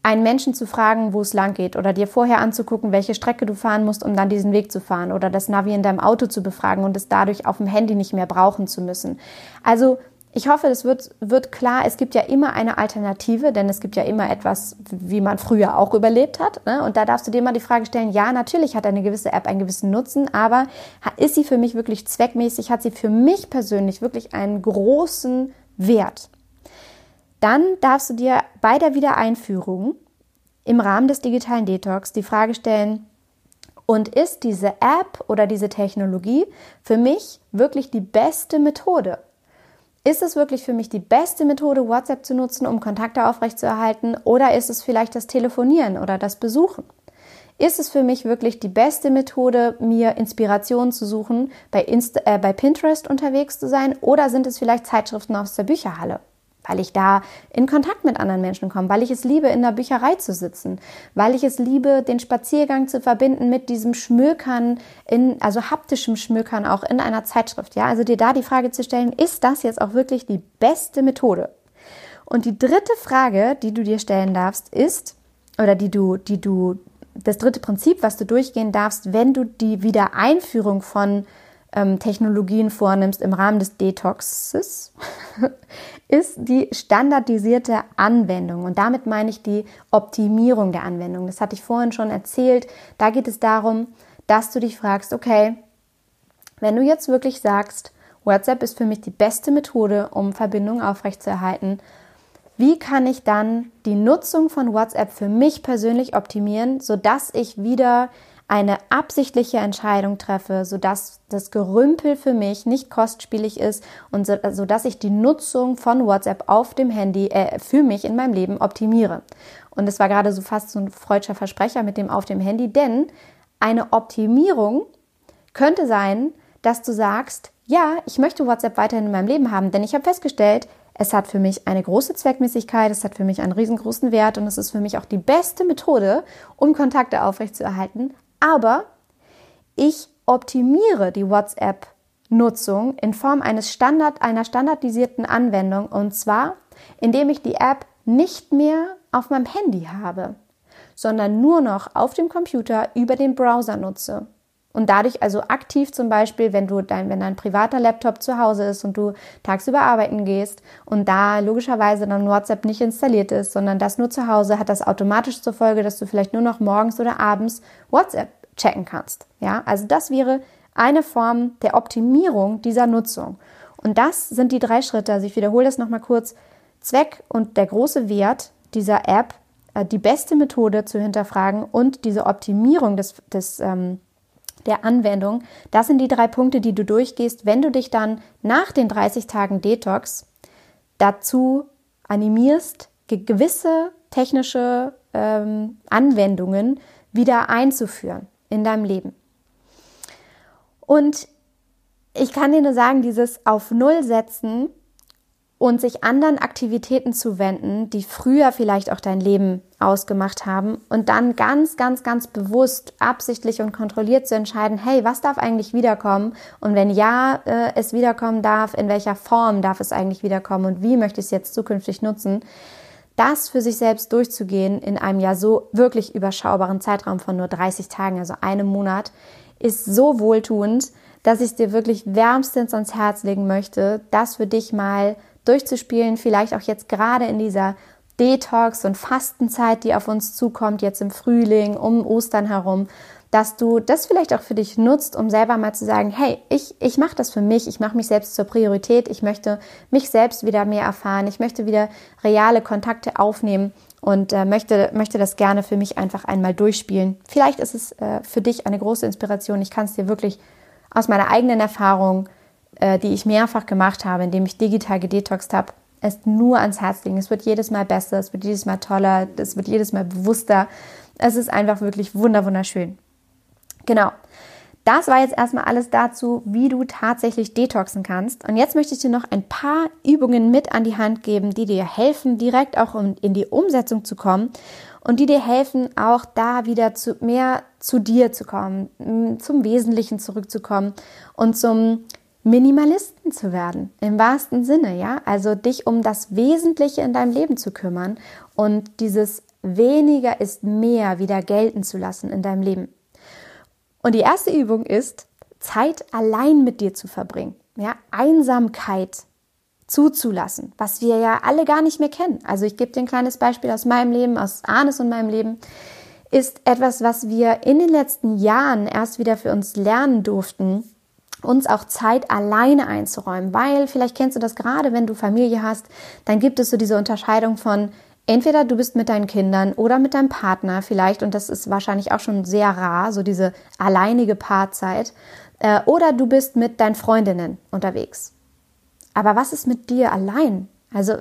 einen Menschen zu fragen, wo es lang geht oder dir vorher anzugucken, welche Strecke du fahren musst, um dann diesen Weg zu fahren oder das Navi in deinem Auto zu befragen und es dadurch auf dem Handy nicht mehr brauchen zu müssen. Also ich hoffe, es wird, wird klar, es gibt ja immer eine Alternative, denn es gibt ja immer etwas, wie man früher auch überlebt hat. Ne? Und da darfst du dir mal die Frage stellen, ja, natürlich hat eine gewisse App einen gewissen Nutzen, aber ist sie für mich wirklich zweckmäßig? Hat sie für mich persönlich wirklich einen großen Wert? Dann darfst du dir bei der Wiedereinführung im Rahmen des digitalen Detox die Frage stellen, und ist diese App oder diese Technologie für mich wirklich die beste Methode? Ist es wirklich für mich die beste Methode, WhatsApp zu nutzen, um Kontakte aufrechtzuerhalten? Oder ist es vielleicht das Telefonieren oder das Besuchen? Ist es für mich wirklich die beste Methode, mir Inspirationen zu suchen, bei, Insta äh, bei Pinterest unterwegs zu sein? Oder sind es vielleicht Zeitschriften aus der Bücherhalle? Weil ich da in Kontakt mit anderen Menschen komme, weil ich es liebe, in der Bücherei zu sitzen, weil ich es liebe, den Spaziergang zu verbinden mit diesem Schmökern, in, also haptischem Schmökern auch in einer Zeitschrift. Ja, also dir da die Frage zu stellen, ist das jetzt auch wirklich die beste Methode? Und die dritte Frage, die du dir stellen darfst, ist, oder die du, die du, das dritte Prinzip, was du durchgehen darfst, wenn du die Wiedereinführung von ähm, Technologien vornimmst im Rahmen des Detoxes, ist die standardisierte Anwendung. Und damit meine ich die Optimierung der Anwendung. Das hatte ich vorhin schon erzählt. Da geht es darum, dass du dich fragst, okay, wenn du jetzt wirklich sagst, WhatsApp ist für mich die beste Methode, um Verbindungen aufrechtzuerhalten, wie kann ich dann die Nutzung von WhatsApp für mich persönlich optimieren, sodass ich wieder eine absichtliche Entscheidung treffe, sodass das Gerümpel für mich nicht kostspielig ist und so, sodass ich die Nutzung von WhatsApp auf dem Handy äh, für mich in meinem Leben optimiere. Und es war gerade so fast so ein freudscher Versprecher mit dem auf dem Handy, denn eine Optimierung könnte sein, dass du sagst, ja, ich möchte WhatsApp weiterhin in meinem Leben haben, denn ich habe festgestellt, es hat für mich eine große Zweckmäßigkeit, es hat für mich einen riesengroßen Wert und es ist für mich auch die beste Methode, um Kontakte aufrechtzuerhalten, aber ich optimiere die WhatsApp-Nutzung in Form eines Standard, einer standardisierten Anwendung und zwar, indem ich die App nicht mehr auf meinem Handy habe, sondern nur noch auf dem Computer über den Browser nutze. Und dadurch also aktiv zum Beispiel, wenn du dein, wenn dein privater Laptop zu Hause ist und du tagsüber arbeiten gehst und da logischerweise dann WhatsApp nicht installiert ist, sondern das nur zu Hause, hat das automatisch zur Folge, dass du vielleicht nur noch morgens oder abends WhatsApp checken kannst. Ja, also das wäre eine Form der Optimierung dieser Nutzung. Und das sind die drei Schritte. Also ich wiederhole das nochmal kurz. Zweck und der große Wert dieser App, äh, die beste Methode zu hinterfragen und diese Optimierung des, des ähm, der Anwendung. Das sind die drei Punkte, die du durchgehst, wenn du dich dann nach den 30 Tagen Detox dazu animierst, gewisse technische ähm, Anwendungen wieder einzuführen in deinem Leben. Und ich kann dir nur sagen, dieses auf Null setzen und sich anderen Aktivitäten zu wenden, die früher vielleicht auch dein Leben ausgemacht haben und dann ganz, ganz, ganz bewusst, absichtlich und kontrolliert zu entscheiden, hey, was darf eigentlich wiederkommen? Und wenn ja, äh, es wiederkommen darf, in welcher Form darf es eigentlich wiederkommen und wie möchte ich es jetzt zukünftig nutzen, das für sich selbst durchzugehen in einem ja so wirklich überschaubaren Zeitraum von nur 30 Tagen, also einem Monat, ist so wohltuend, dass ich es dir wirklich wärmstens ans Herz legen möchte, das für dich mal durchzuspielen, vielleicht auch jetzt gerade in dieser Detox- und Fastenzeit, die auf uns zukommt, jetzt im Frühling, um Ostern herum, dass du das vielleicht auch für dich nutzt, um selber mal zu sagen, hey, ich, ich mache das für mich, ich mache mich selbst zur Priorität, ich möchte mich selbst wieder mehr erfahren, ich möchte wieder reale Kontakte aufnehmen und äh, möchte, möchte das gerne für mich einfach einmal durchspielen. Vielleicht ist es äh, für dich eine große Inspiration. Ich kann es dir wirklich aus meiner eigenen Erfahrung äh, die ich mehrfach gemacht habe, indem ich digital gedetoxt habe, es nur ans Herz legen. Es wird jedes Mal besser, es wird jedes Mal toller, es wird jedes Mal bewusster. Es ist einfach wirklich wunderschön. Genau. Das war jetzt erstmal alles dazu, wie du tatsächlich detoxen kannst. Und jetzt möchte ich dir noch ein paar Übungen mit an die Hand geben, die dir helfen, direkt auch in die Umsetzung zu kommen und die dir helfen, auch da wieder zu, mehr zu dir zu kommen, zum Wesentlichen zurückzukommen und zum Minimalisten zu werden, im wahrsten Sinne, ja? Also dich um das Wesentliche in deinem Leben zu kümmern und dieses weniger ist mehr wieder gelten zu lassen in deinem Leben. Und die erste Übung ist, Zeit allein mit dir zu verbringen, ja? Einsamkeit zuzulassen, was wir ja alle gar nicht mehr kennen. Also ich gebe dir ein kleines Beispiel aus meinem Leben, aus Arnes und meinem Leben ist etwas, was wir in den letzten Jahren erst wieder für uns lernen durften, uns auch Zeit alleine einzuräumen, weil vielleicht kennst du das gerade, wenn du Familie hast, dann gibt es so diese Unterscheidung von entweder du bist mit deinen Kindern oder mit deinem Partner vielleicht und das ist wahrscheinlich auch schon sehr rar, so diese alleinige Paarzeit, äh, oder du bist mit deinen Freundinnen unterwegs. Aber was ist mit dir allein? Also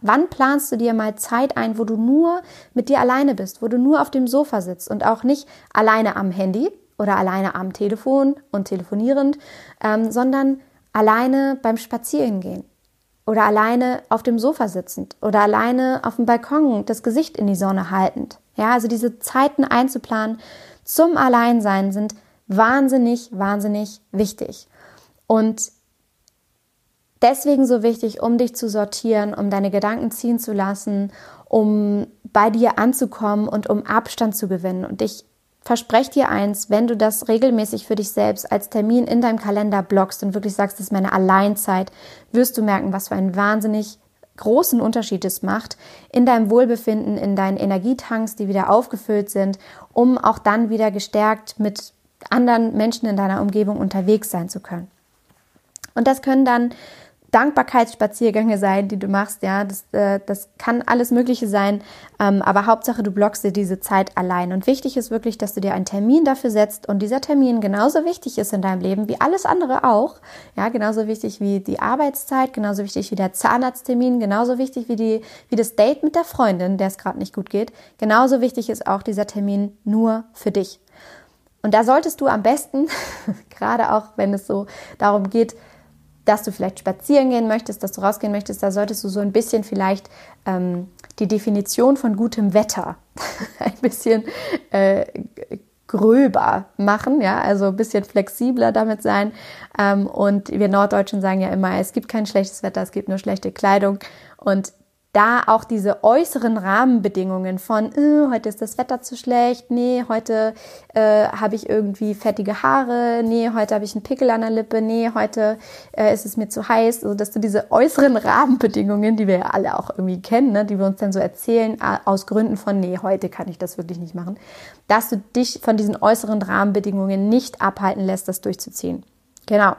wann planst du dir mal Zeit ein, wo du nur mit dir alleine bist, wo du nur auf dem Sofa sitzt und auch nicht alleine am Handy, oder alleine am Telefon und telefonierend, ähm, sondern alleine beim Spazierengehen. oder alleine auf dem Sofa sitzend oder alleine auf dem Balkon das Gesicht in die Sonne haltend. Ja, also diese Zeiten einzuplanen zum Alleinsein sind wahnsinnig, wahnsinnig wichtig. Und deswegen so wichtig, um dich zu sortieren, um deine Gedanken ziehen zu lassen, um bei dir anzukommen und um Abstand zu gewinnen. Und ich verspreche dir eins, wenn du das regelmäßig für dich selbst als Termin in deinem Kalender blockst und wirklich sagst, das ist meine Alleinzeit, wirst du merken, was für einen wahnsinnig großen Unterschied es macht in deinem Wohlbefinden, in deinen Energietanks, die wieder aufgefüllt sind, um auch dann wieder gestärkt mit anderen Menschen in deiner Umgebung unterwegs sein zu können. Und das können dann Dankbarkeitsspaziergänge sein, die du machst. Ja, das, äh, das kann alles Mögliche sein. Ähm, aber Hauptsache, du blockst dir diese Zeit allein. Und wichtig ist wirklich, dass du dir einen Termin dafür setzt und dieser Termin genauso wichtig ist in deinem Leben wie alles andere auch. Ja, genauso wichtig wie die Arbeitszeit, genauso wichtig wie der Zahnarzttermin, genauso wichtig wie die, wie das Date mit der Freundin, der es gerade nicht gut geht. Genauso wichtig ist auch dieser Termin nur für dich. Und da solltest du am besten, gerade auch wenn es so darum geht, dass du vielleicht spazieren gehen möchtest, dass du rausgehen möchtest, da solltest du so ein bisschen vielleicht ähm, die Definition von gutem Wetter ein bisschen äh, gröber machen, ja, also ein bisschen flexibler damit sein. Ähm, und wir Norddeutschen sagen ja immer, es gibt kein schlechtes Wetter, es gibt nur schlechte Kleidung. Und da auch diese äußeren Rahmenbedingungen von, äh, heute ist das Wetter zu schlecht, nee, heute äh, habe ich irgendwie fettige Haare, nee, heute habe ich einen Pickel an der Lippe, nee, heute äh, ist es mir zu heiß, also dass du diese äußeren Rahmenbedingungen, die wir ja alle auch irgendwie kennen, ne, die wir uns dann so erzählen, aus Gründen von, nee, heute kann ich das wirklich nicht machen, dass du dich von diesen äußeren Rahmenbedingungen nicht abhalten lässt, das durchzuziehen. Genau.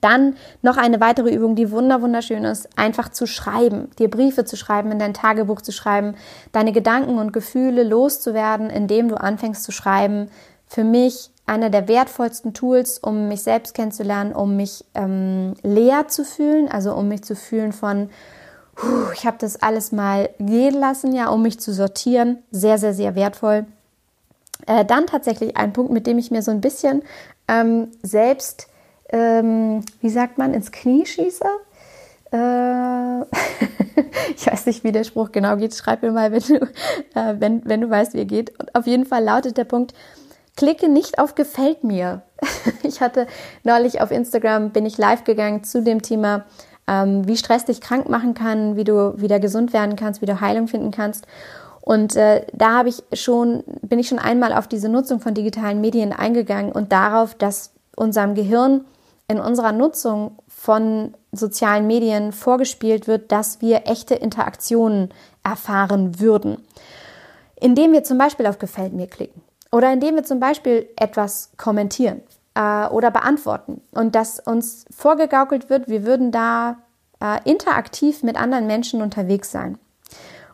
Dann noch eine weitere Übung, die wunder wunderschön ist, einfach zu schreiben, dir Briefe zu schreiben, in dein Tagebuch zu schreiben, deine Gedanken und Gefühle loszuwerden, indem du anfängst zu schreiben. Für mich einer der wertvollsten Tools, um mich selbst kennenzulernen, um mich ähm, leer zu fühlen, also um mich zu fühlen von, puh, ich habe das alles mal gehen lassen, ja, um mich zu sortieren. Sehr, sehr, sehr wertvoll. Äh, dann tatsächlich ein Punkt, mit dem ich mir so ein bisschen ähm, selbst ähm, wie sagt man, ins Knie schieße. Äh, ich weiß nicht, wie der Spruch genau geht. Schreib mir mal, wenn du, äh, wenn, wenn du weißt, wie er geht. Auf jeden Fall lautet der Punkt, klicke nicht auf Gefällt mir. ich hatte neulich auf Instagram, bin ich live gegangen zu dem Thema, ähm, wie Stress dich krank machen kann, wie du wieder gesund werden kannst, wie du Heilung finden kannst. Und äh, da habe ich schon, bin ich schon einmal auf diese Nutzung von digitalen Medien eingegangen und darauf, dass unserem Gehirn in unserer Nutzung von sozialen Medien vorgespielt wird, dass wir echte Interaktionen erfahren würden. Indem wir zum Beispiel auf Gefällt mir klicken oder indem wir zum Beispiel etwas kommentieren äh, oder beantworten und dass uns vorgegaukelt wird, wir würden da äh, interaktiv mit anderen Menschen unterwegs sein.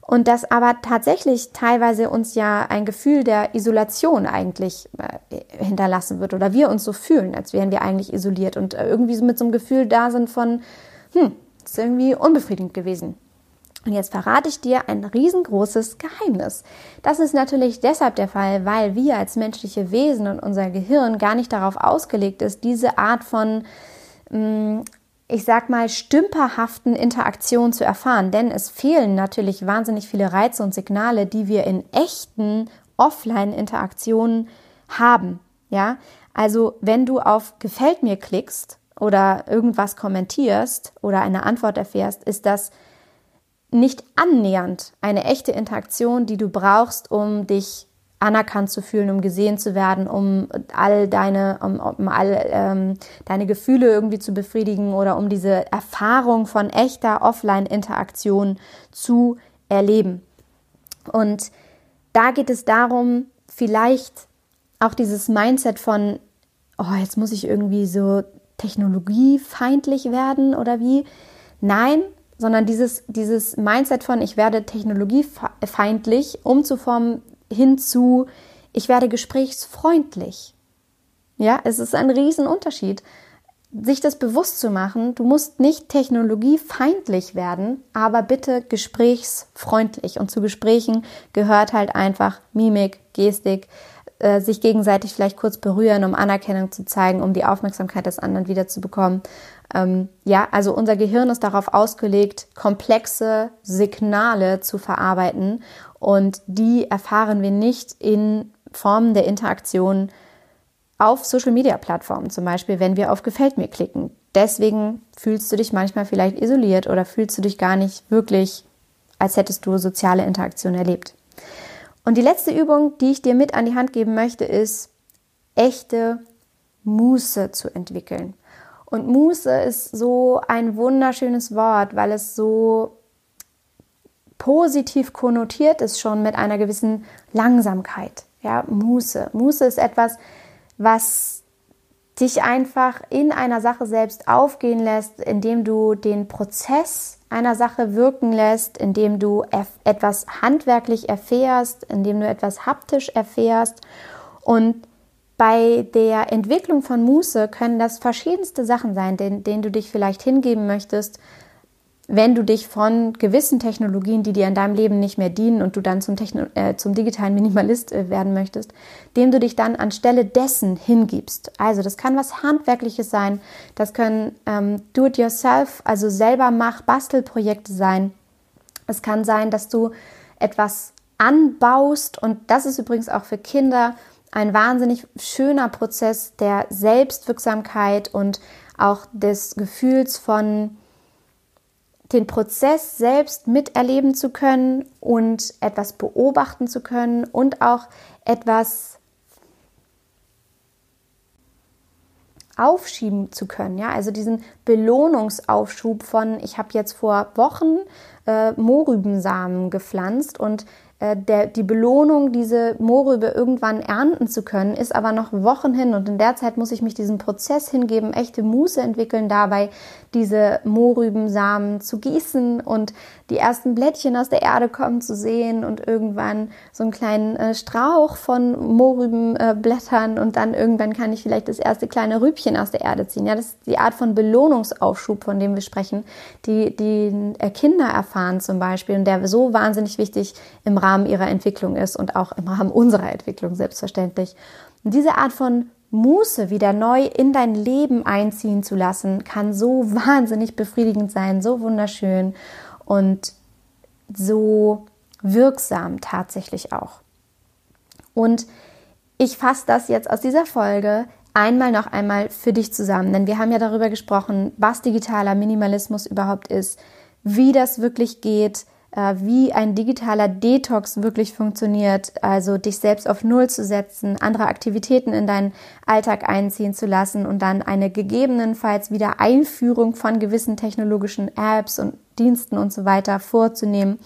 Und dass aber tatsächlich teilweise uns ja ein Gefühl der Isolation eigentlich äh, hinterlassen wird oder wir uns so fühlen, als wären wir eigentlich isoliert und äh, irgendwie so mit so einem Gefühl da sind von, hm, ist irgendwie unbefriedigend gewesen. Und jetzt verrate ich dir ein riesengroßes Geheimnis. Das ist natürlich deshalb der Fall, weil wir als menschliche Wesen und unser Gehirn gar nicht darauf ausgelegt ist, diese Art von mh, mm, ich sag mal, stümperhaften Interaktion zu erfahren, denn es fehlen natürlich wahnsinnig viele Reize und Signale, die wir in echten Offline-Interaktionen haben. Ja, also wenn du auf Gefällt mir klickst oder irgendwas kommentierst oder eine Antwort erfährst, ist das nicht annähernd eine echte Interaktion, die du brauchst, um dich anerkannt zu fühlen, um gesehen zu werden, um all deine, um, um all ähm, deine Gefühle irgendwie zu befriedigen oder um diese Erfahrung von echter Offline-Interaktion zu erleben. Und da geht es darum, vielleicht auch dieses Mindset von, oh, jetzt muss ich irgendwie so technologiefeindlich werden oder wie. Nein, sondern dieses, dieses Mindset von, ich werde technologiefeindlich umzuformen hinzu, ich werde gesprächsfreundlich. Ja, es ist ein Riesenunterschied, sich das bewusst zu machen. Du musst nicht technologiefeindlich werden, aber bitte gesprächsfreundlich. Und zu Gesprächen gehört halt einfach Mimik, Gestik, äh, sich gegenseitig vielleicht kurz berühren, um Anerkennung zu zeigen, um die Aufmerksamkeit des anderen wiederzubekommen. Ähm, ja, also unser Gehirn ist darauf ausgelegt, komplexe Signale zu verarbeiten und die erfahren wir nicht in Formen der Interaktion auf Social-Media-Plattformen, zum Beispiel, wenn wir auf Gefällt mir klicken. Deswegen fühlst du dich manchmal vielleicht isoliert oder fühlst du dich gar nicht wirklich, als hättest du soziale Interaktion erlebt. Und die letzte Übung, die ich dir mit an die Hand geben möchte, ist echte Muße zu entwickeln. Und Muße ist so ein wunderschönes Wort, weil es so positiv konnotiert ist schon mit einer gewissen Langsamkeit. Ja, Muße. Muße ist etwas, was dich einfach in einer Sache selbst aufgehen lässt, indem du den Prozess einer Sache wirken lässt, indem du etwas handwerklich erfährst, indem du etwas haptisch erfährst. Und bei der Entwicklung von Muße können das verschiedenste Sachen sein, denen, denen du dich vielleicht hingeben möchtest, wenn du dich von gewissen Technologien, die dir in deinem Leben nicht mehr dienen und du dann zum, Techno äh, zum digitalen Minimalist äh, werden möchtest, dem du dich dann anstelle dessen hingibst. Also das kann was Handwerkliches sein, das können ähm, Do-it-yourself, also selber mach Bastelprojekte sein. Es kann sein, dass du etwas anbaust und das ist übrigens auch für Kinder ein wahnsinnig schöner Prozess der Selbstwirksamkeit und auch des Gefühls von den Prozess selbst miterleben zu können und etwas beobachten zu können und auch etwas aufschieben zu können. Ja, also diesen Belohnungsaufschub von, ich habe jetzt vor Wochen äh, Mohrrübensamen gepflanzt und äh, der, die Belohnung, diese Mohrrübe irgendwann ernten zu können, ist aber noch Wochen hin. Und in der Zeit muss ich mich diesem Prozess hingeben, echte Muße entwickeln, dabei diese Mohrrübensamen zu gießen und die ersten Blättchen aus der Erde kommen zu sehen und irgendwann so einen kleinen äh, Strauch von Mohrrübenblättern äh, und dann irgendwann kann ich vielleicht das erste kleine Rübchen aus der Erde ziehen. Ja, das ist die Art von Belohnungsaufschub, von dem wir sprechen, die die äh, Kinder erfahren zum Beispiel. Und der so wahnsinnig wichtig im Rahmen ihrer Entwicklung ist und auch im Rahmen unserer Entwicklung selbstverständlich. Und diese Art von Muße wieder neu in dein Leben einziehen zu lassen, kann so wahnsinnig befriedigend sein, so wunderschön und so wirksam tatsächlich auch. Und ich fasse das jetzt aus dieser Folge einmal noch einmal für dich zusammen, denn wir haben ja darüber gesprochen, was digitaler Minimalismus überhaupt ist, wie das wirklich geht, wie ein digitaler Detox wirklich funktioniert, also dich selbst auf Null zu setzen, andere Aktivitäten in deinen Alltag einziehen zu lassen und dann eine gegebenenfalls wieder Einführung von gewissen technologischen Apps und Diensten und so weiter vorzunehmen.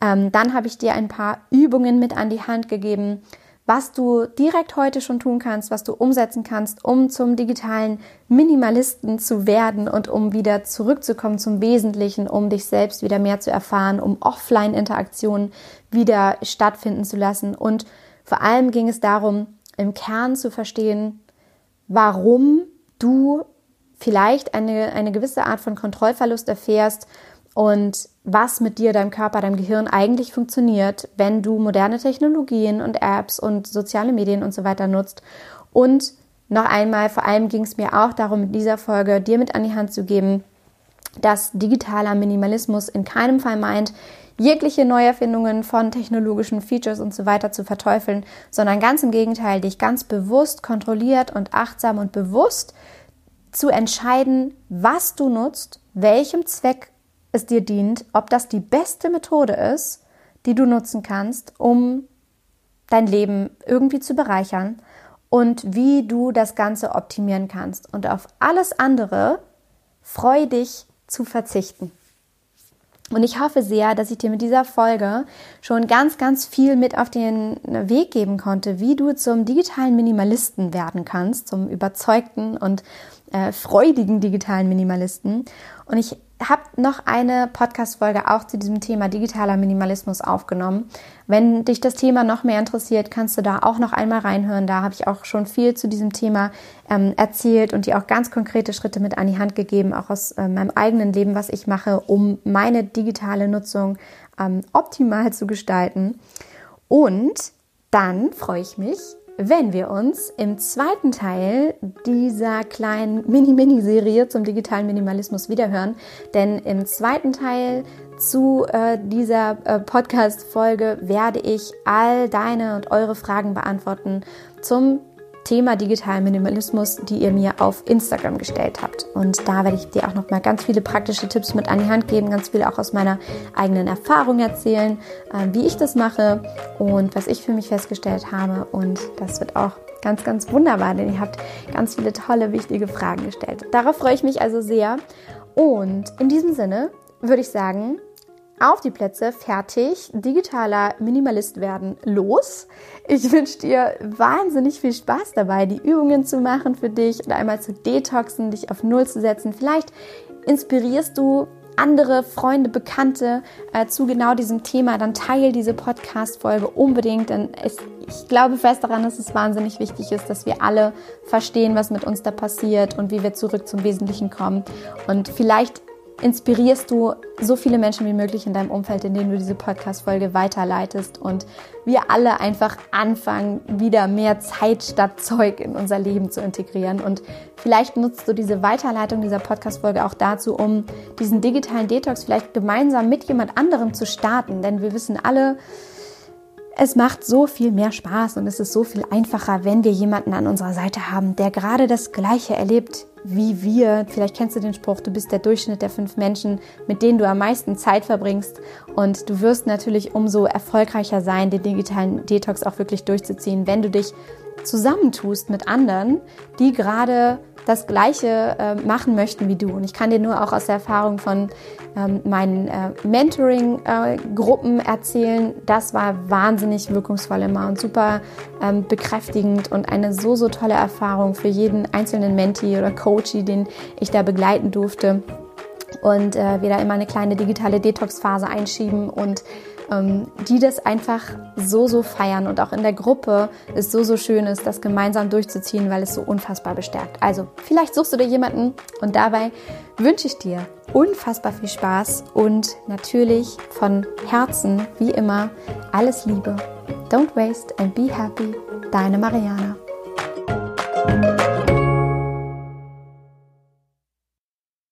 Ähm, dann habe ich dir ein paar Übungen mit an die Hand gegeben, was du direkt heute schon tun kannst, was du umsetzen kannst, um zum digitalen Minimalisten zu werden und um wieder zurückzukommen zum Wesentlichen, um dich selbst wieder mehr zu erfahren, um Offline-Interaktionen wieder stattfinden zu lassen. Und vor allem ging es darum, im Kern zu verstehen, warum du vielleicht eine, eine gewisse Art von Kontrollverlust erfährst und was mit dir, deinem Körper, deinem Gehirn eigentlich funktioniert, wenn du moderne Technologien und Apps und soziale Medien und so weiter nutzt. Und noch einmal, vor allem ging es mir auch darum, mit dieser Folge dir mit an die Hand zu geben, dass digitaler Minimalismus in keinem Fall meint, jegliche Neuerfindungen von technologischen Features und so weiter zu verteufeln, sondern ganz im Gegenteil, dich ganz bewusst, kontrolliert und achtsam und bewusst zu entscheiden, was du nutzt, welchem Zweck es dir dient, ob das die beste Methode ist, die du nutzen kannst, um dein Leben irgendwie zu bereichern und wie du das Ganze optimieren kannst. Und auf alles andere freu dich zu verzichten. Und ich hoffe sehr, dass ich dir mit dieser Folge schon ganz, ganz viel mit auf den Weg geben konnte, wie du zum digitalen Minimalisten werden kannst, zum überzeugten und äh, freudigen digitalen Minimalisten. Und ich habe noch eine Podcast-Folge auch zu diesem Thema digitaler Minimalismus aufgenommen. Wenn dich das Thema noch mehr interessiert, kannst du da auch noch einmal reinhören. Da habe ich auch schon viel zu diesem Thema ähm, erzählt und dir auch ganz konkrete Schritte mit an die Hand gegeben, auch aus äh, meinem eigenen Leben, was ich mache, um meine digitale Nutzung ähm, optimal zu gestalten. Und dann freue ich mich, wenn wir uns im zweiten Teil dieser kleinen Mini-Mini-Serie zum digitalen Minimalismus wiederhören. Denn im zweiten Teil zu äh, dieser äh, Podcast-Folge werde ich all deine und eure Fragen beantworten zum Thema digitalen Minimalismus, die ihr mir auf Instagram gestellt habt. Und da werde ich dir auch noch mal ganz viele praktische Tipps mit an die Hand geben, ganz viel auch aus meiner eigenen Erfahrung erzählen, äh, wie ich das mache und was ich für mich festgestellt habe. Und das wird auch ganz, ganz wunderbar, denn ihr habt ganz viele tolle, wichtige Fragen gestellt. Darauf freue ich mich also sehr. Und in diesem Sinne würde ich sagen, auf die Plätze, fertig, digitaler Minimalist werden, los. Ich wünsche dir wahnsinnig viel Spaß dabei, die Übungen zu machen für dich oder einmal zu detoxen, dich auf Null zu setzen. Vielleicht inspirierst du andere Freunde, Bekannte äh, zu genau diesem Thema, dann teile diese Podcast-Folge unbedingt, denn es, ich glaube fest daran, dass es wahnsinnig wichtig ist, dass wir alle verstehen, was mit uns da passiert und wie wir zurück zum Wesentlichen kommen. Und vielleicht inspirierst du so viele Menschen wie möglich in deinem Umfeld, in denen du diese Podcast-Folge weiterleitest und wir alle einfach anfangen, wieder mehr Zeit statt Zeug in unser Leben zu integrieren. Und vielleicht nutzt du diese Weiterleitung dieser Podcast-Folge auch dazu, um diesen digitalen Detox vielleicht gemeinsam mit jemand anderem zu starten. Denn wir wissen alle, es macht so viel mehr Spaß und es ist so viel einfacher, wenn wir jemanden an unserer Seite haben, der gerade das Gleiche erlebt wie wir. Vielleicht kennst du den Spruch, du bist der Durchschnitt der fünf Menschen, mit denen du am meisten Zeit verbringst. Und du wirst natürlich umso erfolgreicher sein, den digitalen Detox auch wirklich durchzuziehen, wenn du dich zusammentust mit anderen, die gerade das Gleiche äh, machen möchten wie du. Und ich kann dir nur auch aus der Erfahrung von ähm, meinen äh, Mentoring-Gruppen äh, erzählen. Das war wahnsinnig wirkungsvoll immer und super ähm, bekräftigend und eine so, so tolle Erfahrung für jeden einzelnen Mentee oder Coachie, den ich da begleiten durfte. Und äh, wir da immer eine kleine digitale Detox-Phase einschieben und die das einfach so, so feiern und auch in der Gruppe es so, so schön ist, das gemeinsam durchzuziehen, weil es so unfassbar bestärkt. Also vielleicht suchst du dir jemanden und dabei wünsche ich dir unfassbar viel Spaß und natürlich von Herzen, wie immer, alles Liebe. Don't waste and be happy. Deine Mariana.